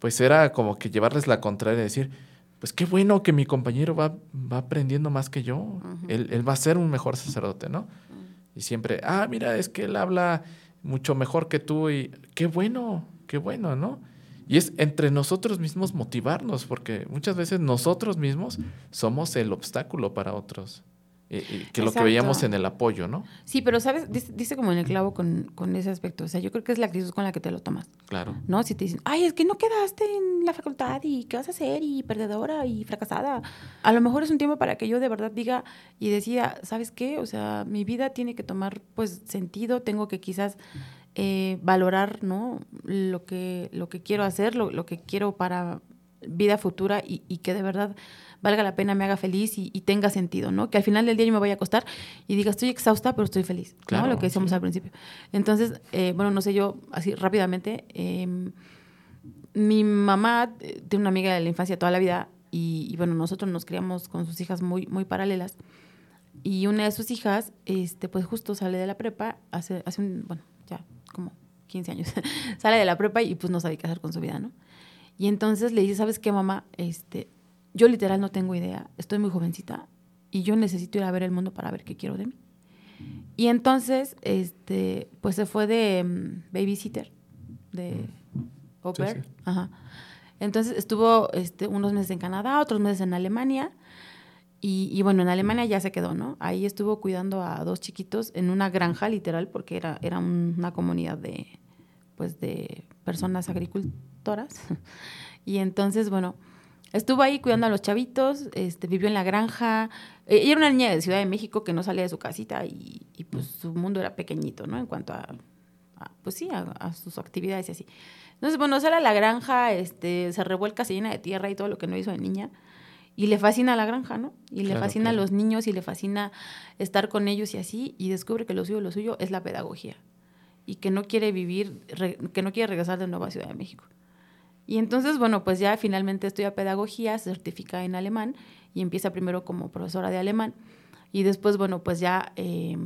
pues era como que llevarles la contraria, decir, pues qué bueno que mi compañero va, va aprendiendo más que yo, él, él va a ser un mejor sacerdote, ¿no? Y siempre, ah, mira, es que él habla mucho mejor que tú y qué bueno, qué bueno, ¿no? Y es entre nosotros mismos motivarnos, porque muchas veces nosotros mismos somos el obstáculo para otros. Que lo que veíamos en el apoyo, ¿no? Sí, pero sabes, dice, dice como en el clavo con, con ese aspecto. O sea, yo creo que es la actitud con la que te lo tomas. Claro. ¿No? Si te dicen, ay, es que no quedaste en la facultad y qué vas a hacer y perdedora y fracasada. A lo mejor es un tiempo para que yo de verdad diga y decida, ¿sabes qué? O sea, mi vida tiene que tomar pues sentido, tengo que quizás eh, valorar, ¿no? Lo que, lo que quiero hacer, lo, lo que quiero para vida futura y, y que de verdad valga la pena, me haga feliz y, y tenga sentido, ¿no? Que al final del día yo me vaya a acostar y diga, estoy exhausta, pero estoy feliz, Claro, ¿no? Lo que decíamos sí. al principio. Entonces, eh, bueno, no sé, yo así rápidamente, eh, mi mamá eh, tiene una amiga de la infancia toda la vida y, y, bueno, nosotros nos criamos con sus hijas muy, muy paralelas y una de sus hijas, este, pues justo sale de la prepa, hace, hace un, bueno, ya como 15 años, *laughs* sale de la prepa y pues no sabe qué hacer con su vida, ¿no? Y entonces le dice, ¿sabes qué, mamá? Este, yo literal no tengo idea, estoy muy jovencita y yo necesito ir a ver el mundo para ver qué quiero de mí. Y entonces, este, pues se fue de mm, babysitter, de au Sí, sí. Ajá. Entonces estuvo este, unos meses en Canadá, otros meses en Alemania. Y, y bueno, en Alemania ya se quedó, ¿no? Ahí estuvo cuidando a dos chiquitos en una granja, literal, porque era, era un- una comunidad de, pues, de personas agricultoras. *laughs* Y entonces, bueno, estuvo ahí cuidando a los chavitos, este, vivió en la granja. Eh, Ella era una niña de Ciudad de México que no salía de su casita y, y, pues su mundo era pequeñito, ¿no? En cuanto a, a, pues sí, a, a sus actividades y así. Entonces, bueno, sale a la granja, este, se revuelca, se llena de tierra y todo lo que no hizo de niña. Y le fascina la granja, ¿no? Y le Claro, fascina a los niños y le fascina estar con ellos y así. Y descubre que lo suyo, lo suyo es la pedagogía. Y que no quiere vivir, re- que no quiere regresar de nuevo a Ciudad de México. Y entonces, bueno, pues ya finalmente estudia pedagogía, se certifica en alemán y empieza primero como profesora de alemán. Y después, bueno, pues ya, eh,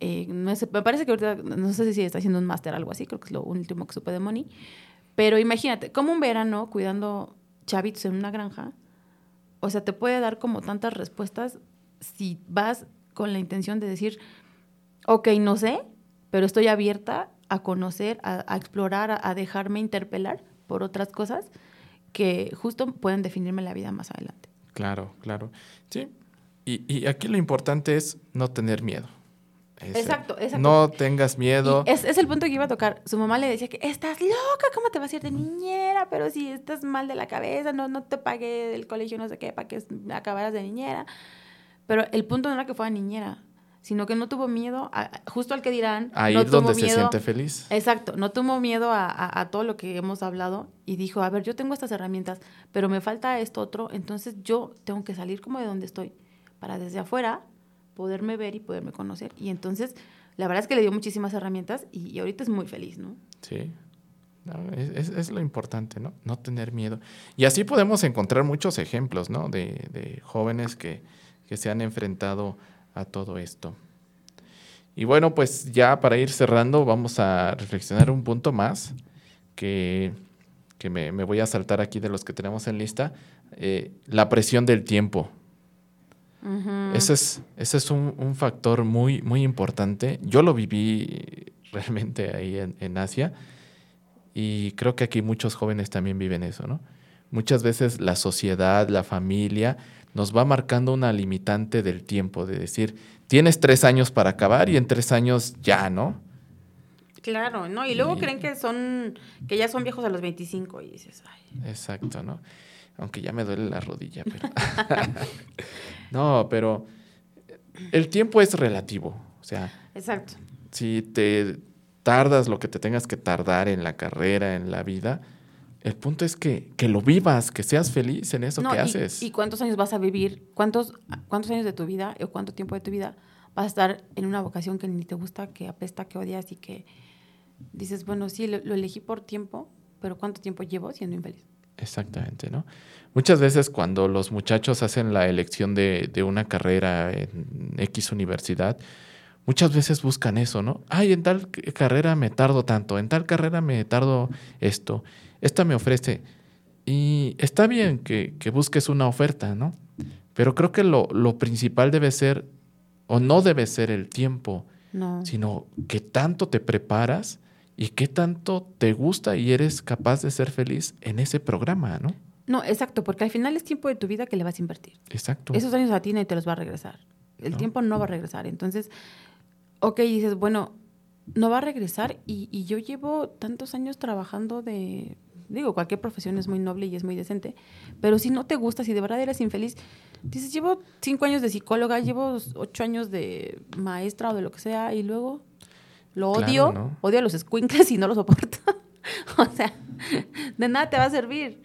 eh, me parece que ahorita, no sé si está haciendo un máster algo así, creo que es lo último que supe de Moni. Pero imagínate, como un verano cuidando chavitos en una granja, o sea, te puede dar como tantas respuestas si vas con la intención de decir, ok, no sé, pero estoy abierta a conocer, a, explorar, a dejarme interpelar por otras cosas que justo pueden definirme la vida más adelante. Claro, claro. Sí. Y, y aquí lo importante es no tener miedo. Es- Exacto, exacto. No tengas miedo. Es el punto que iba a tocar. Su mamá le decía que estás loca, ¿cómo te vas a ir de niñera? Pero si estás mal de la cabeza, no, no te pagué del colegio, no sé qué, para que acabaras de niñera. Pero el punto no era que fuera niñera, sino que no tuvo miedo, a- justo al que dirán. No donde se miedo- siente feliz. Exacto, no tuvo miedo a, a- a todo lo que hemos hablado y dijo, a ver, yo tengo estas herramientas, pero me falta esto otro, entonces yo tengo que salir como de donde estoy para desde afuera poderme ver y poderme conocer. Y entonces, la verdad es que le dio muchísimas herramientas y, y ahorita es muy feliz, ¿no? Sí. No, es- es lo importante, ¿no? No tener miedo. Y así podemos encontrar muchos ejemplos, ¿no? De, de jóvenes que, que se han enfrentado a todo esto. Y bueno, pues ya para ir cerrando, vamos a reflexionar un punto más que, que me, me voy a saltar aquí de los que tenemos en lista. eh, la presión del tiempo. Ese es, ese es un, un factor muy, muy importante. Yo lo viví *laughs* realmente ahí en, en Asia y creo que aquí muchos jóvenes también viven eso, ¿no? Muchas veces la sociedad, la familia, nos va marcando una limitante del tiempo, de decir, tienes tres años para acabar y en tres años ya, ¿no? Claro, ¿no? Y luego Y- creen que son, que ya son viejos a los 25 y dices, ay. Exacto, ¿no? Aunque ya me duele la rodilla, pero... *laughs* no, pero el tiempo es relativo, o sea, Exacto. si te tardas lo que te tengas que tardar en la carrera, en la vida, el punto es que, que lo vivas, que seas feliz en eso No, que y- haces. ¿Y cuántos años vas a vivir? ¿Cuántos, ¿Cuántos años de tu vida o cuánto tiempo de tu vida vas a estar en una vocación que ni te gusta, que apesta, que odias y que dices, bueno, sí, lo, lo elegí por tiempo, pero ¿cuánto tiempo llevo siendo infeliz? Exactamente, ¿no? Muchas veces cuando los muchachos hacen la elección de, de una carrera en X universidad, muchas veces buscan eso, ¿no? Ay, en tal carrera me tardo tanto, en tal carrera me tardo esto, esta me ofrece. Y está bien que, que busques una oferta, ¿no? Pero creo que lo, lo principal debe ser, o no debe ser el tiempo, No. sino que tanto te preparas y qué tanto te gusta y eres capaz de ser feliz en ese programa, ¿no? No, exacto, porque al final es tiempo de tu vida que le vas a invertir. Exacto. Esos años a ti nadie te los va a regresar. El No. tiempo no va a regresar. Entonces, ok, dices, bueno, no va a regresar y, y yo llevo tantos años trabajando de, digo, cualquier profesión es muy noble y es muy decente, pero si no te gusta, si de verdad eres infeliz, dices, llevo cinco años de psicóloga, llevo ocho años de maestra o de lo que sea y luego lo Claro, odio, ¿no? odio a los squinkles y no lo soporto. *laughs* o sea, de nada te va a servir.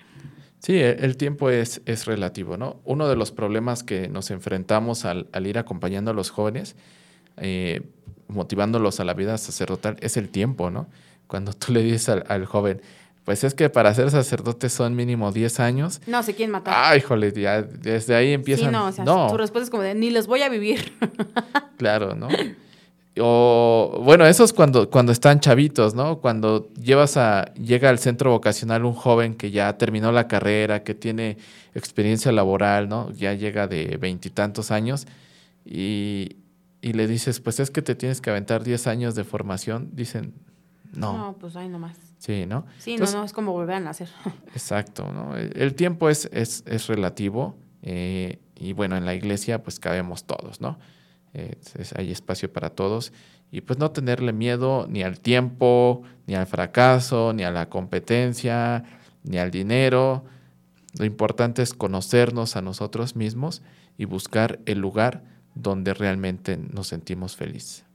Sí, e- el tiempo es, es relativo, ¿no? Uno de los problemas que nos enfrentamos al, al ir acompañando a los jóvenes, eh, motivándolos a la vida sacerdotal, es el tiempo, ¿no? Cuando tú le dices al, al joven, pues es que para ser sacerdote son mínimo 10 años. No, se quieren matar. Ay, híjole, ya desde ahí empiezan. Sí, no, o sea, no, tu respuesta es como de, ni los voy a vivir. *laughs* Claro, ¿no? O bueno, eso es cuando, cuando están chavitos, ¿no? Cuando llevas a, llega al centro vocacional un joven que ya terminó la carrera, que tiene experiencia laboral, ¿no? Ya llega de veintitantos años y, y le dices, pues es que te tienes que aventar 10 años de formación. Dicen, no. No, pues ahí nomás. Sí, ¿no? Sí, Entonces, no, no, es como volver a nacer. *laughs* Exacto, ¿no? El, tiempo es, es, es relativo eh, y bueno, en la iglesia pues cabemos todos, ¿no? Eh, es- hay espacio para todos y pues no tenerle miedo ni al tiempo, ni al fracaso, ni a la competencia, ni al dinero. Lo importante es conocernos a nosotros mismos y buscar el lugar donde realmente nos sentimos felices.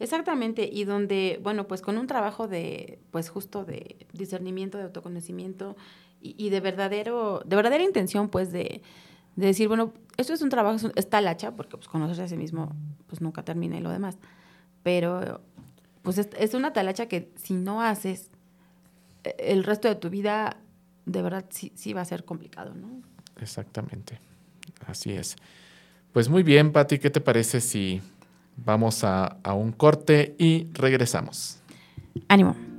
Exactamente, y donde, bueno, pues con un trabajo de, pues justo de discernimiento, de autoconocimiento y, de verdadero, de verdadera intención, pues de, de decir, bueno, esto es un trabajo, es un- es talacha, porque pues conocerse a sí mismo, pues nunca termina y lo demás, pero pues es, es una talacha que si no haces, eh, el resto de tu vida, de verdad sí, sí va a ser complicado, ¿no? Exactamente. Así es. Pues muy bien, Pati, ¿qué te parece si vamos a, a un corte y regresamos? Ánimo.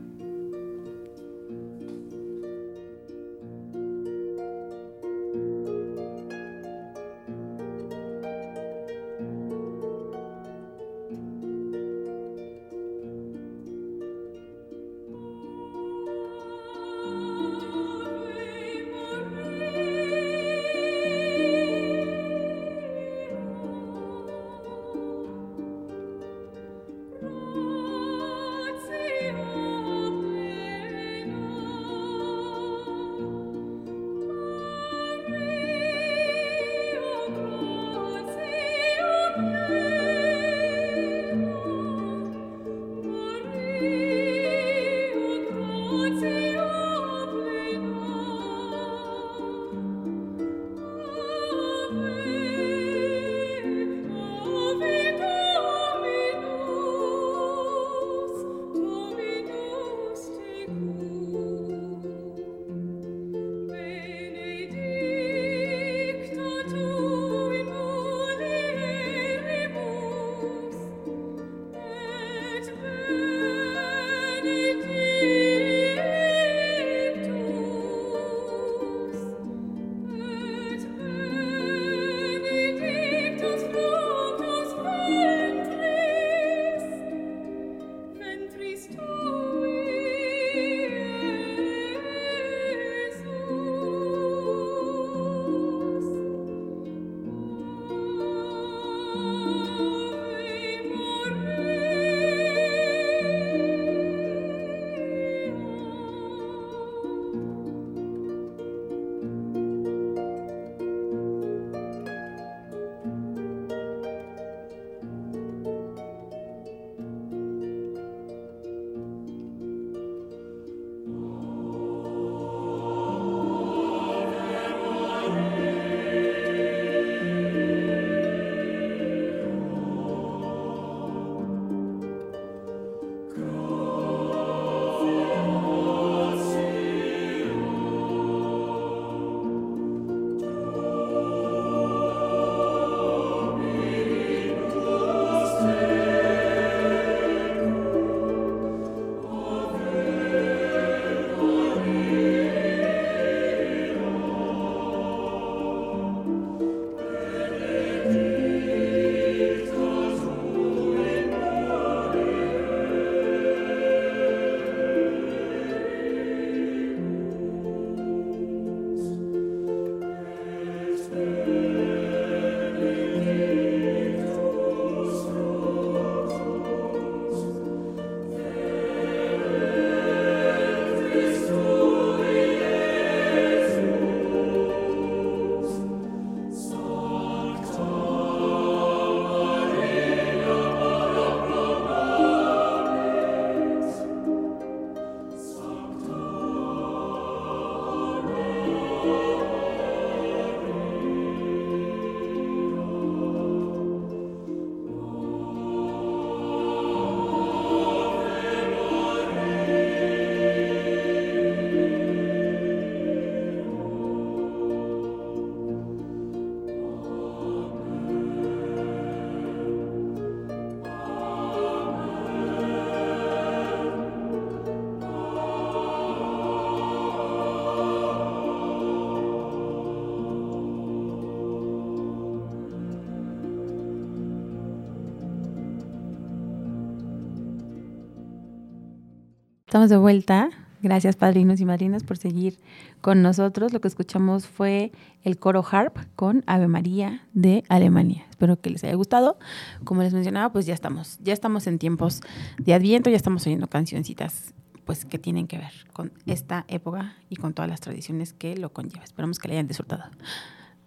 Estamos de vuelta. Gracias, padrinos y madrinas, por seguir con nosotros. Lo que escuchamos fue el coro Harp con Ave María de Alemania. Espero que les haya gustado. Como les mencionaba, pues ya estamos, ya estamos en tiempos de Adviento, ya estamos oyendo cancioncitas pues que tienen que ver con esta época y con todas las tradiciones que lo conlleva. Esperamos que le hayan disfrutado.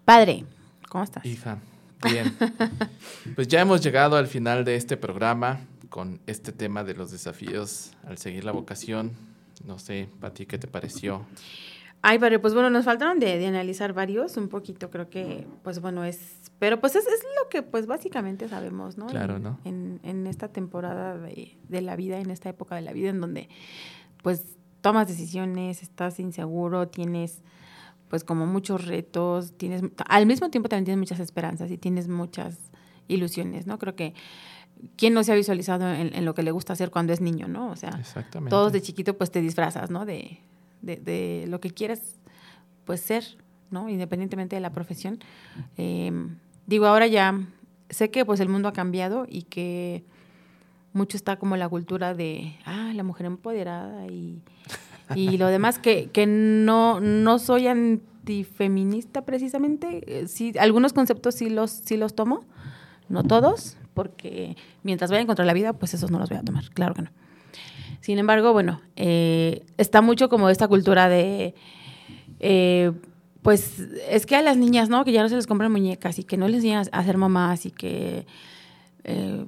Padre, ¿cómo estás? Hija, bien. *laughs* pues ya hemos llegado al final de este programa con este tema de los desafíos al seguir la vocación. No sé, Pati, ¿qué te pareció? Ay, padre, pues bueno, nos faltaron de, de analizar varios, un poquito creo que, pues bueno, es, pero pues es, es lo que pues básicamente sabemos, ¿no? Claro, en, ¿no? En, en esta temporada de, de la vida, en esta época de la vida en donde pues tomas decisiones, estás inseguro, tienes pues como muchos retos, tienes, al mismo tiempo también tienes muchas esperanzas y tienes muchas ilusiones, ¿no? Creo que ¿quién no se ha visualizado en, en lo que le gusta hacer cuando es niño, ¿no? O sea, todos de chiquito pues te disfrazas, ¿no? De, de, de lo que quieres pues ser, ¿no? Independientemente de la profesión. Eh, digo, ahora ya sé que pues el mundo ha cambiado y que mucho está como la cultura de, ah, la mujer empoderada y, y *laughs* lo demás, que, que no, no soy antifeminista precisamente. Eh, Sí, algunos conceptos sí los, sí los tomo, no todos, porque mientras vayan contra la vida, pues esos no los voy a tomar, claro que no. Sin embargo, bueno, eh, está mucho como esta cultura de, eh, pues es que a las niñas, ¿no? Que ya no se les compran muñecas y que no les enseñan a ser mamás y que... eh,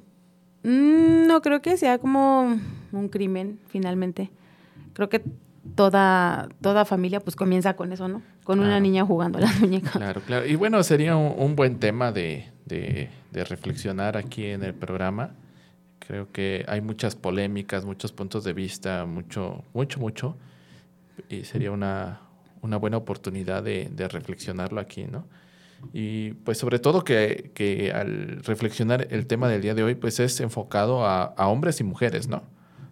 mm, no creo que sea como un crimen, finalmente. Creo que toda, toda familia pues comienza con eso, ¿no? Con una niña jugando a las muñecas. Claro, claro. Y bueno, sería un, un buen tema de, de- de reflexionar aquí en el programa. Creo que hay muchas polémicas, muchos puntos de vista, mucho, mucho, mucho. Y sería una, una buena oportunidad de, de reflexionarlo aquí, ¿no? Y pues sobre todo que, que al reflexionar el tema del día de hoy, pues es enfocado a, a hombres y mujeres, ¿no?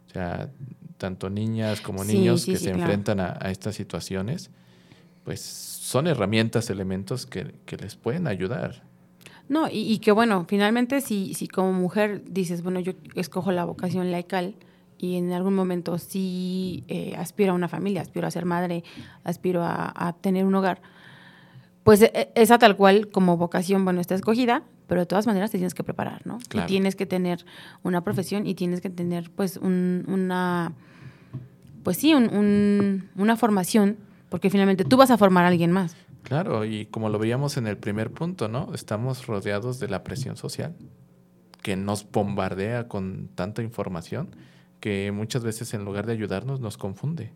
O sea, tanto niñas como Sí, niños sí, que sí, se claro. enfrentan a, a estas situaciones, pues son herramientas, elementos que, que les pueden ayudar. No, y, y que bueno, finalmente si, si como mujer dices, bueno, yo escojo la vocación laical y en algún momento sí eh, aspiro a una familia, aspiro a ser madre, aspiro a, a tener un hogar, pues e- esa tal cual como vocación, bueno, está escogida, pero de todas maneras te tienes que preparar, ¿no? Claro. Y tienes que tener una profesión y tienes que tener pues un- una, pues sí, un- un- una formación, porque finalmente tú vas a formar a alguien más. Claro, y como lo veíamos en el primer punto, ¿no? Estamos rodeados de la presión social que nos bombardea con tanta información que muchas veces en lugar de ayudarnos nos confunde.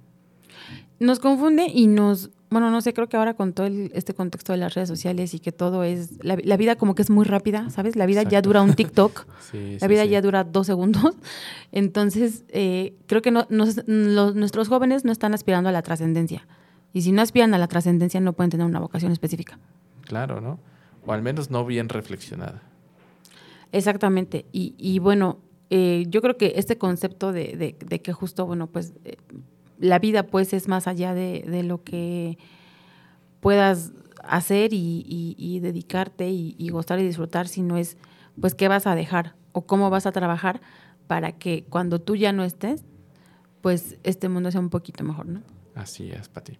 Nos confunde y nos, bueno, no sé, creo que ahora con todo el- este contexto de las redes sociales y que todo es, la, la vida como que es muy rápida, ¿sabes? La vida ya dura un TikTok, *laughs* Sí, la sí, vida sí. ya dura dos segundos. Entonces, eh, creo que no, nos- los- nuestros jóvenes no están aspirando a la trascendencia. Y si no aspiran a la trascendencia, no pueden tener una vocación específica. Claro, ¿no? O al menos no bien reflexionada. Exactamente. Y, y bueno, eh, yo creo que este concepto de, de- de que justo, bueno, pues eh, la vida pues es más allá de, de lo que puedas hacer y, y- y dedicarte y, y gozar y disfrutar, sino es pues qué vas a dejar o cómo vas a trabajar para que cuando tú ya no estés, pues este mundo sea un poquito mejor, ¿no? Así es, Pati.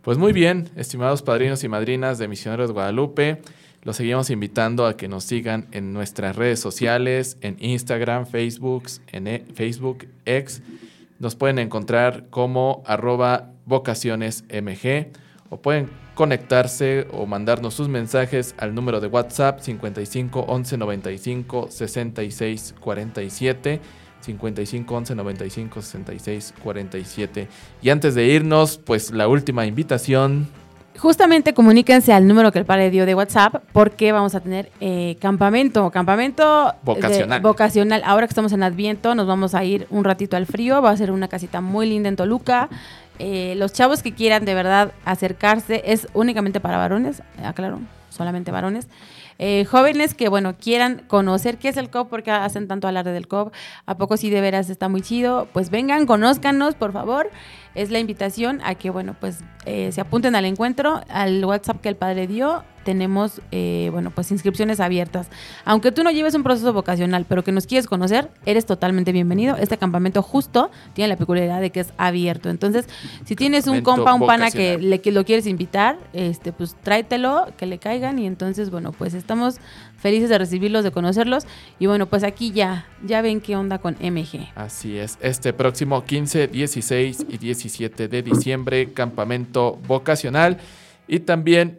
Pues muy bien, estimados padrinos y madrinas de Misioneros Guadalupe, los seguimos invitando a que nos sigan en nuestras redes sociales, en Instagram, Facebook, en e- Facebook, X. Nos pueden encontrar como arroba vocacionesmg o pueden conectarse o mandarnos sus mensajes al número de WhatsApp 55 11 95 66 47 55 11 95 66 47. Y antes de irnos, pues la última invitación. Justamente comuníquense al número que el padre dio de WhatsApp porque vamos a tener eh, campamento, campamento de- Vocacional. vocacional. Ahora que estamos en Adviento, nos vamos a ir un ratito al frío, va a ser una casita muy linda en Toluca. Eh, los chavos que quieran de verdad acercarse es únicamente para varones, aclaro, solamente varones. Eh, jóvenes que, bueno, quieran conocer qué es el COP, porque hacen tanto alarde del COP, a poco sí de veras está muy chido, pues vengan, conózcanos, por favor. Es la invitación a que, bueno, pues eh, se apunten al encuentro, al WhatsApp que el padre dio, tenemos, eh, bueno, pues inscripciones abiertas. Aunque tú no lleves un proceso vocacional, pero que nos quieres conocer, eres totalmente bienvenido. Este campamento justo tiene la peculiaridad de que es abierto. Entonces, si tienes un compa, un pana que, le, que lo quieres invitar, este, pues tráetelo, que le caigan y entonces, bueno, pues estamos felices de recibirlos, de conocerlos. Y bueno, pues aquí ya, ya ven qué onda con MG. Así es, este próximo 15, 16 y 17 de diciembre, campamento vocacional. Y también,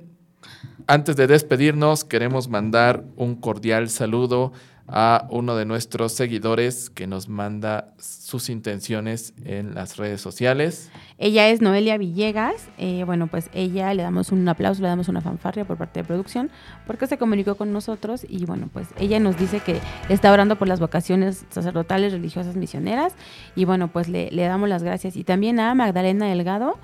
antes de despedirnos, queremos mandar un cordial saludo a uno de nuestros seguidores que nos manda sus intenciones en las redes sociales. Ella es Noelia Villegas. eh, bueno, pues ella le damos un aplauso, le damos una fanfarria por parte de producción, porque se comunicó con nosotros y bueno, pues ella nos dice que está orando por las vocaciones sacerdotales, religiosas, misioneras y bueno, pues le, le damos las gracias. Y también a Magdalena Delgado.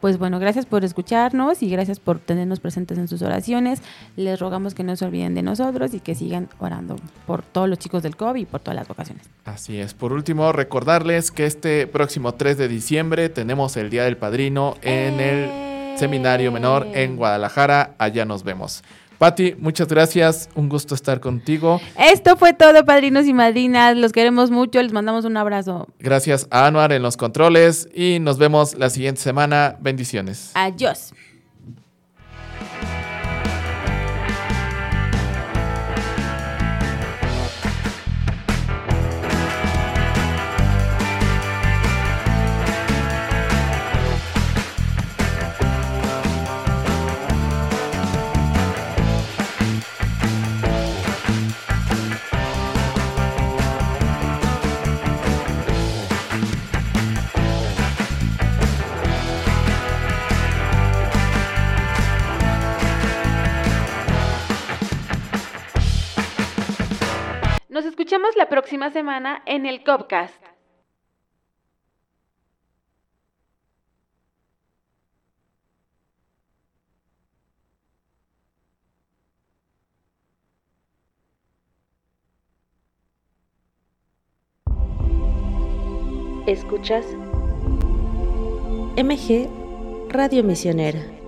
Pues bueno, gracias por escucharnos y gracias por tenernos presentes en sus oraciones. Les rogamos que no se olviden de nosotros y que sigan orando por todos los chicos del COVID y por todas las vocaciones. Así es. Por último, recordarles que este próximo 3 de diciembre tenemos el Día del Padrino en el Seminario Menor en Guadalajara. Allá nos vemos. Patti, muchas gracias. Un gusto estar contigo. Esto fue todo, padrinos y madrinas. Los queremos mucho. Les mandamos un abrazo. Gracias a Anuar en los controles y nos vemos la siguiente semana. Bendiciones. Adiós. Nos escuchamos la próxima semana en el Copcast. Escuchas MG Radio Misionera.